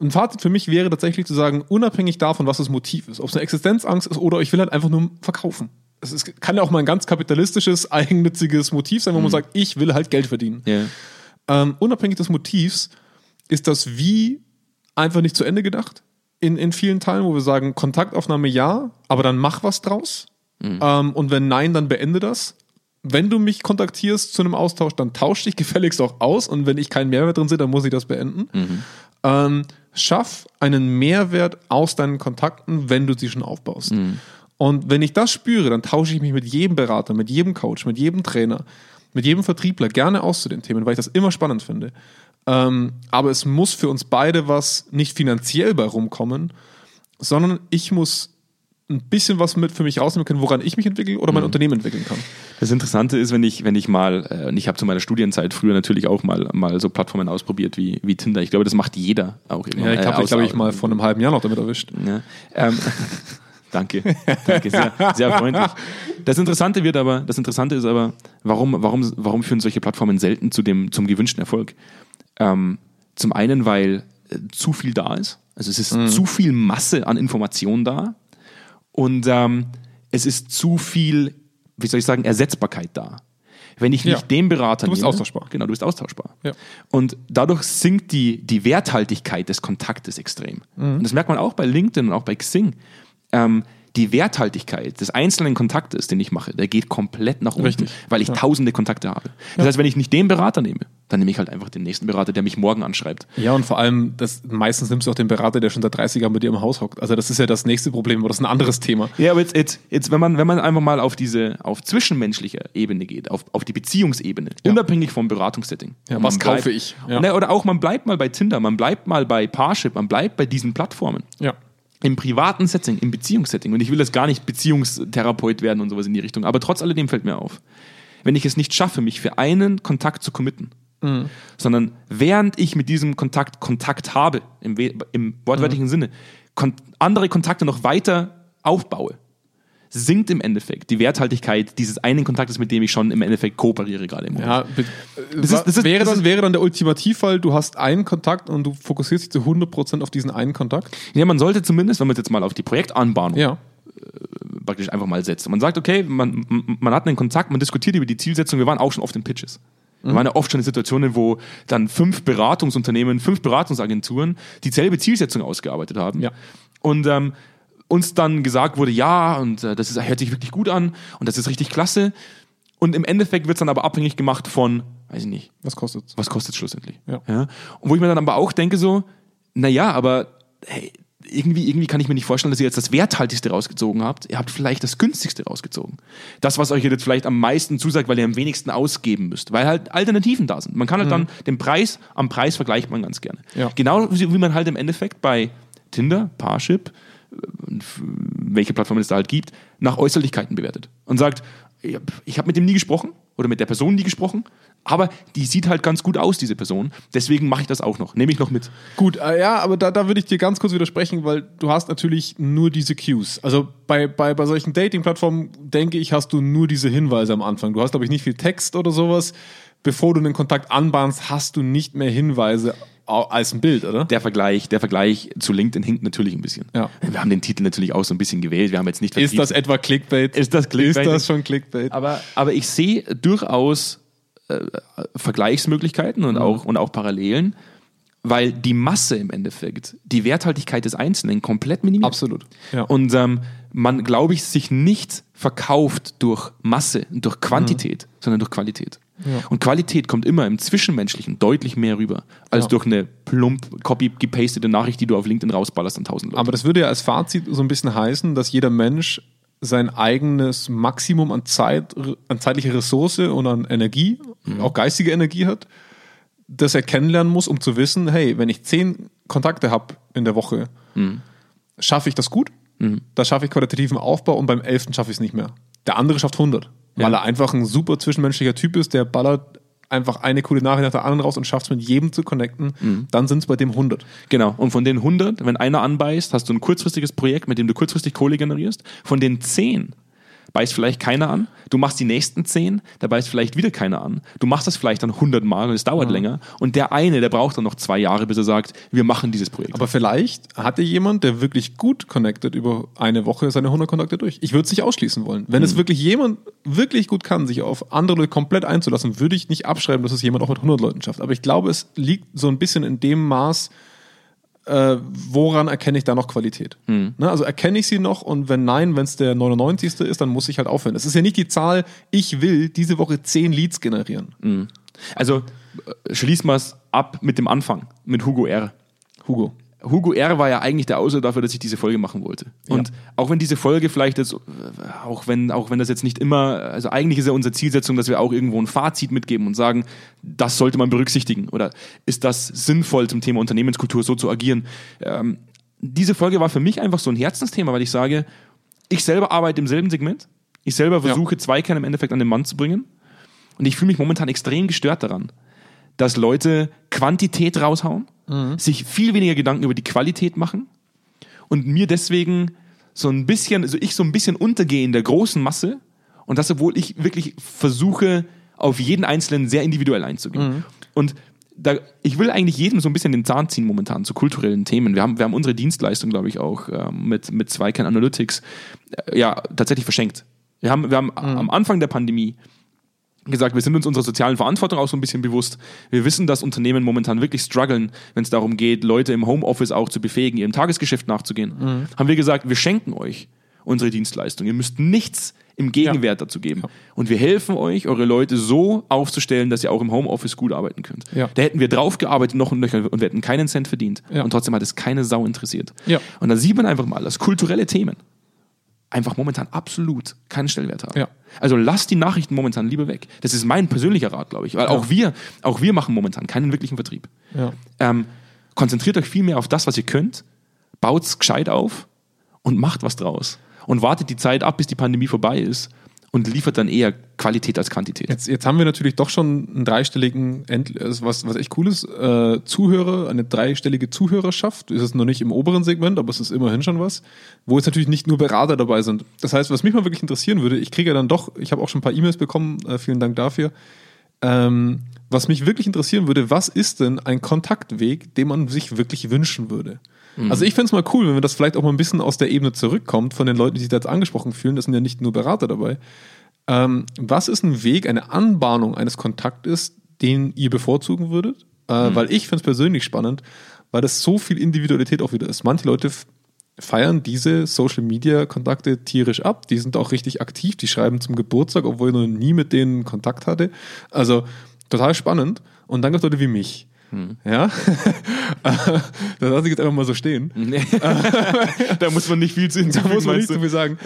ein Fazit für mich wäre tatsächlich zu sagen, unabhängig davon, was das Motiv ist, ob es eine Existenzangst ist oder ich will halt einfach nur verkaufen. Es kann ja auch mal ein ganz kapitalistisches, eigennütziges Motiv sein, wo man sagt, ich will halt Geld verdienen. Ja. Ähm, unabhängig des Motivs ist das Wie einfach nicht zu Ende gedacht. In, in vielen Teilen, wo wir sagen, Kontaktaufnahme ja, aber dann mach was draus. Ähm, und wenn nein, dann beende das. Wenn du mich kontaktierst zu einem Austausch, dann tausch dich gefälligst auch aus. Und wenn ich keinen Mehrwert drin sehe, dann muss ich das beenden. Ähm, schaff einen Mehrwert aus deinen Kontakten, wenn du sie schon aufbaust. Und wenn ich das spüre, dann tausche ich mich mit jedem Berater, mit jedem Coach, mit jedem Trainer, mit jedem Vertriebler gerne aus zu den Themen, weil ich das immer spannend finde. Ähm, aber es muss für uns beide was nicht finanziell bei rumkommen, sondern ich muss ein bisschen was mit für mich rausnehmen können, woran ich mich entwickle oder mein Unternehmen entwickeln kann. Das Interessante ist, wenn ich, wenn ich mal, äh, und ich habe zu meiner Studienzeit früher natürlich auch mal, mal so Plattformen ausprobiert wie, wie Tinder. Ich glaube, das macht jeder auch irgendwann. Ja, ich Äh, habe dich, außer- glaube ich, mal vor einem halben Jahr noch damit erwischt. Ja. Ähm, danke, danke, sehr, sehr freundlich. Das Interessante wird aber, das Interessante ist aber, warum, warum, warum führen solche Plattformen selten zu dem, zum gewünschten Erfolg? Ähm, zum einen, weil äh, zu viel da ist. Also es ist Mhm. zu viel Masse an Informationen da und ähm, es ist zu viel, wie soll ich sagen, Ersetzbarkeit da. Wenn ich nicht Ja. den Berater Du bist nehme, austauschbar. Genau, du bist austauschbar. Ja. Und dadurch sinkt die, die Werthaltigkeit des Kontaktes extrem. Mhm. Und das merkt man auch bei LinkedIn und auch bei Xing. Ähm, die Werthaltigkeit des einzelnen Kontaktes, den ich mache, der geht komplett nach unten, Richtig. weil ich tausende Kontakte habe. Das heißt, wenn ich nicht den Berater nehme, Dann nehme ich halt einfach den nächsten Berater, der mich morgen anschreibt. Ja, und vor allem, das, meistens nimmst du auch den Berater, der schon seit 30 Jahren bei dir im Haus hockt. Also das ist ja das nächste Problem, aber das ist ein anderes Thema. Ja, aber jetzt, jetzt, jetzt wenn, man, wenn man einfach mal auf diese, auf zwischenmenschlicher Ebene geht, auf, auf die Beziehungsebene, Ja. unabhängig vom Beratungssetting. Ja, was man bleibt- kaufe ich? Ja. Ne, Oder auch, man bleibt mal bei Tinder, man bleibt mal bei Parship, man bleibt bei diesen Plattformen. Ja. Im privaten Setting, im Beziehungssetting. Und ich will jetzt gar nicht Beziehungstherapeut werden und sowas in die Richtung. Aber trotz alledem fällt mir auf, wenn ich es nicht schaffe, mich für einen Kontakt zu committen, sondern während ich mit diesem Kontakt Kontakt habe, im, im wortwörtlichen Sinne, kon andere Kontakte noch weiter aufbaue, sinkt im Endeffekt die Werthaltigkeit dieses einen Kontaktes, mit dem ich schon im Endeffekt kooperiere gerade im Moment. Ja, Das ist- das ist- wäre, dann, wäre dann der Ultimativfall, du hast einen Kontakt und du fokussierst dich zu 100% auf diesen einen Kontakt? Ja, man sollte zumindest, wenn man jetzt mal auf die Projektanbahnung Ja. praktisch einfach mal setzt. Man sagt, okay, man, man hat einen Kontakt, man diskutiert über die Zielsetzung. Wir waren auch schon oft in Pitches. Wir waren ja oft schon in Situationen, wo dann fünf Beratungsunternehmen, fünf Beratungsagenturen dieselbe Zielsetzung ausgearbeitet haben. Ja. Und ähm, uns dann gesagt wurde, ja, und äh, das ist, hört sich wirklich gut an und das ist richtig klasse. Und im Endeffekt wird es dann aber abhängig gemacht von, weiß ich nicht, Was kostet's? was kostet es schlussendlich? Ja. Und wo ich mir dann aber auch denke, so, naja, aber hey, irgendwie, irgendwie kann ich mir nicht vorstellen, dass ihr jetzt das Werthaltigste rausgezogen habt. Ihr habt vielleicht das günstigste rausgezogen. Das, was euch jetzt vielleicht am meisten zusagt, weil ihr am wenigsten ausgeben müsst. Weil halt Alternativen da sind. Man kann halt dann den Preis, am Preis vergleicht man ganz gerne. Ja. Genau wie man halt im Endeffekt bei Tinder, Parship, welche Plattform es da halt gibt, nach Äußerlichkeiten bewertet. Und sagt, ich habe mit dem nie gesprochen oder mit der Person nie gesprochen, aber die sieht halt ganz gut aus, diese Person. Deswegen mache ich das auch noch. Nehme ich noch mit. Gut, äh, ja, aber da, da würde ich dir ganz kurz widersprechen, weil du hast natürlich nur diese Cues. Also bei, bei, bei solchen Dating-Plattformen, denke ich, hast du nur diese Hinweise am Anfang. Du hast, glaube ich, nicht viel Text oder sowas. Bevor du einen Kontakt anbahnst, hast du nicht mehr Hinweise als ein Bild, oder? Der Vergleich, der Vergleich zu LinkedIn hinkt natürlich ein bisschen. Ja. Wir haben den Titel natürlich auch so ein bisschen gewählt. Wir haben jetzt nicht Ist das etwa Clickbait? Ist das Clickbait? Ist das schon Clickbait? Aber, aber ich sehe durchaus äh, Vergleichsmöglichkeiten und, auch, und auch Parallelen, weil die Masse im Endeffekt die Werthaltigkeit des Einzelnen komplett minimiert. Absolut. Ja. Und ähm, man, glaube ich, sich nicht verkauft durch Masse, durch Quantität, sondern durch Qualität. Und Qualität kommt immer im Zwischenmenschlichen deutlich mehr rüber, als Ja. durch eine plump copy-gepastete Nachricht, die du auf LinkedIn rausballerst an tausend Leute. Aber das würde ja als Fazit so ein bisschen heißen, dass jeder Mensch sein eigenes Maximum an Zeit, an zeitlicher Ressource und an Energie, auch geistige Energie hat, das er kennenlernen muss, um zu wissen, hey, wenn ich zehn Kontakte habe in der Woche, schaffe ich das gut, da schaffe ich qualitativen Aufbau und beim elften schaffe ich es nicht mehr. Der andere schafft 100, weil Ja. er einfach ein super zwischenmenschlicher Typ ist, der ballert einfach eine coole Nachricht nach der anderen raus und schafft es mit jedem zu connecten, dann sind es bei dem 100. Genau. Und von den 100, wenn einer anbeißt, hast du ein kurzfristiges Projekt, mit dem du kurzfristig Kohle generierst. Von den 10 beißt vielleicht keiner an. Du machst die nächsten 10, da beißt vielleicht wieder keiner an. Du machst das vielleicht dann 100 Mal und es dauert länger. Und der eine, der braucht dann noch zwei Jahre, bis er sagt, wir machen dieses Projekt. Aber vielleicht hatte jemand, der wirklich gut connected über eine Woche seine 100 Kontakte durch. Ich würde es nicht ausschließen wollen. Wenn es wirklich jemand wirklich gut kann, sich auf andere Leute komplett einzulassen, würde ich nicht abschreiben, dass es jemand auch mit 100 Leuten schafft. Aber ich glaube, es liegt so ein bisschen in dem Maß, äh, woran erkenne ich da noch Qualität? Ne? Also erkenne ich sie noch und wenn nein, wenn es der 99. ist, dann muss ich halt aufhören. Es ist ja nicht die Zahl, ich will diese Woche 10 Leads generieren. Also äh, schließen wir es ab mit dem Anfang, mit Hugo R. Hugo. Hugo R. war ja eigentlich der Auslöser dafür, dass ich diese Folge machen wollte. Und Ja. auch wenn diese Folge vielleicht jetzt, auch wenn, auch wenn das jetzt nicht immer, also eigentlich ist ja unsere Zielsetzung, dass wir auch irgendwo ein Fazit mitgeben und sagen, das sollte man berücksichtigen oder ist das sinnvoll zum Thema Unternehmenskultur so zu agieren. Ähm, diese Folge war für mich einfach so ein Herzensthema, weil ich sage, ich selber arbeite im selben Segment. Ich selber versuche, zwei Kerne im Endeffekt an den Mann zu bringen. Und ich fühle mich momentan extrem gestört daran, dass Leute Quantität raushauen, sich viel weniger Gedanken über die Qualität machen und mir deswegen so ein bisschen, also ich so ein bisschen untergehe in der großen Masse und das, obwohl ich wirklich versuche, auf jeden Einzelnen sehr individuell einzugehen. Und da, ich will eigentlich jedem so ein bisschen den Zahn ziehen momentan zu kulturellen Themen. Wir haben, wir haben unsere Dienstleistung, glaube ich, auch ähm, mit, mit Zweikern Analytics äh, ja tatsächlich verschenkt. Wir haben, wir haben am Anfang der Pandemie gesagt, wir sind uns unserer sozialen Verantwortung auch so ein bisschen bewusst. Wir wissen, dass Unternehmen momentan wirklich strugglen, wenn es darum geht, Leute im Homeoffice auch zu befähigen, ihrem Tagesgeschäft nachzugehen. Haben wir gesagt, wir schenken euch unsere Dienstleistung. Ihr müsst nichts im Gegenwert dazu geben. Und wir helfen euch, eure Leute so aufzustellen, dass ihr auch im Homeoffice gut arbeiten könnt. Ja. Da hätten wir draufgearbeitet noch und nöcher und wir hätten keinen Cent verdient. Ja. Und trotzdem hat es keine Sau interessiert. Ja. Und da sieht man einfach mal, dass kulturelle Themen einfach momentan absolut keinen Stellwert haben. Ja. Also lasst die Nachrichten momentan lieber weg. Das ist mein persönlicher Rat, glaube ich. Weil auch wir, auch wir machen momentan keinen wirklichen Vertrieb. Ja. Ähm, konzentriert euch viel mehr auf das, was ihr könnt, baut's gescheit auf und macht was draus. Und wartet die Zeit ab, bis die Pandemie vorbei ist und liefert dann eher Qualität als Quantität. Jetzt, jetzt haben wir natürlich doch schon einen dreistelligen, End, also was, was echt cool ist, äh, Zuhörer, eine dreistellige Zuhörerschaft. Ist es noch nicht im oberen Segment, aber es ist immerhin schon was, wo jetzt natürlich nicht nur Berater dabei sind. Das heißt, was mich mal wirklich interessieren würde, ich kriege ja dann doch, ich habe auch schon ein paar E-Mails bekommen, äh, vielen Dank dafür. Ähm, was mich wirklich interessieren würde, was ist denn ein Kontaktweg, den man sich wirklich wünschen würde? Also ich fände es mal cool, wenn wir das vielleicht auch mal ein bisschen aus der Ebene zurückkommt, von den Leuten, die sich da jetzt angesprochen fühlen, das sind ja nicht nur Berater dabei. Ähm, was ist ein Weg, eine Anbahnung eines Kontaktes, den ihr bevorzugen würdet? Äh, Weil ich finde es persönlich spannend, weil das so viel Individualität auch wieder ist. Manche Leute feiern diese Social Media Kontakte tierisch ab. Die sind auch richtig aktiv. Die schreiben zum Geburtstag, obwohl ich noch nie mit denen Kontakt hatte. Also total spannend. Und dann gibt es Leute wie mich. Ja, das lasse ich jetzt einfach mal so stehen. da muss man nicht viel zu Da muss man nicht so viel sagen.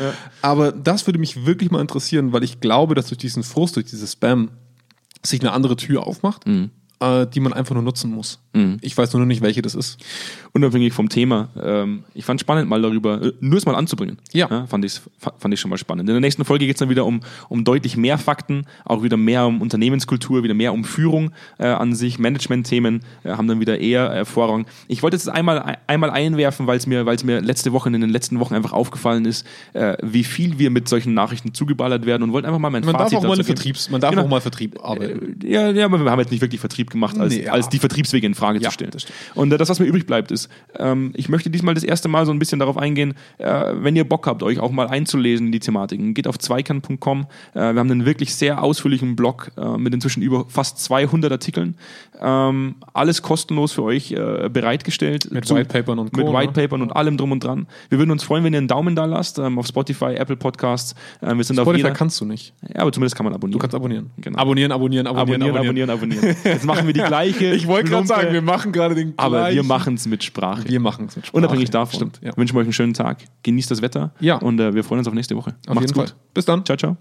Aber das würde mich wirklich mal interessieren, weil ich glaube, dass durch diesen Frust, durch dieses Spam, sich eine andere Tür aufmacht, äh, die man einfach nur nutzen muss. Ich weiß nur noch nicht, welche das ist. unabhängig vom Thema. Ähm, ich fand spannend, mal darüber, äh, nur es mal anzubringen. Ja. fand, ich, fand ich schon mal spannend. In der nächsten Folge geht es dann wieder um, um deutlich mehr Fakten, auch wieder mehr um Unternehmenskultur, wieder mehr um Führung äh, an sich. Management-Themen äh, haben dann wieder eher äh, Vorrang. Ich wollte jetzt einmal, einmal einwerfen, weil es mir, weil's mir letzte Woche, in den letzten Wochen einfach aufgefallen ist, wie viel wir mit solchen Nachrichten zugeballert werden und wollte einfach mal mein Man darf Fazit auch mal geben. Vertriebs, man darf Genau. auch mal Vertrieb arbeiten. Ja, ja, aber wir haben jetzt nicht wirklich Vertrieb gemacht, als, Nee, ja. als die Vertriebswege in Frage Ja, zu stellen. das. Und äh, das, was mir übrig bleibt, ist, ähm, ich möchte diesmal das erste Mal so ein bisschen darauf eingehen, äh, wenn ihr Bock habt, euch auch mal einzulesen in die Thematiken. Geht auf zweikern.com. Äh, wir haben einen wirklich sehr ausführlichen Blog äh, mit inzwischen über fast 200 Artikeln. Ähm, alles kostenlos für euch äh, bereitgestellt. Mit Whitepapern und Co., Mit ne? Whitepapern und allem drum und dran. Wir würden uns freuen, wenn ihr einen Daumen da lasst ähm, auf Spotify, Apple Podcasts. Ähm, wir sind auf Spotify jeder, kannst du nicht. ja, aber zumindest kann man abonnieren. Du kannst abonnieren. Genau. Abonnieren, abonnieren, abonnieren, abonnieren, abonnieren, abonnieren. Jetzt machen wir die gleiche. Ich wollte gerade sagen, wir machen gerade den aber wir gleichen- machen es mit Sprache. wir machen es mit Sprache. Unabhängig davon. Stimmt, ja. Wünschen wir euch einen schönen Tag. Genießt das Wetter. Ja. Und äh, wir freuen uns auf nächste Woche. Auf jeden Fall. Bis dann. Ciao, ciao.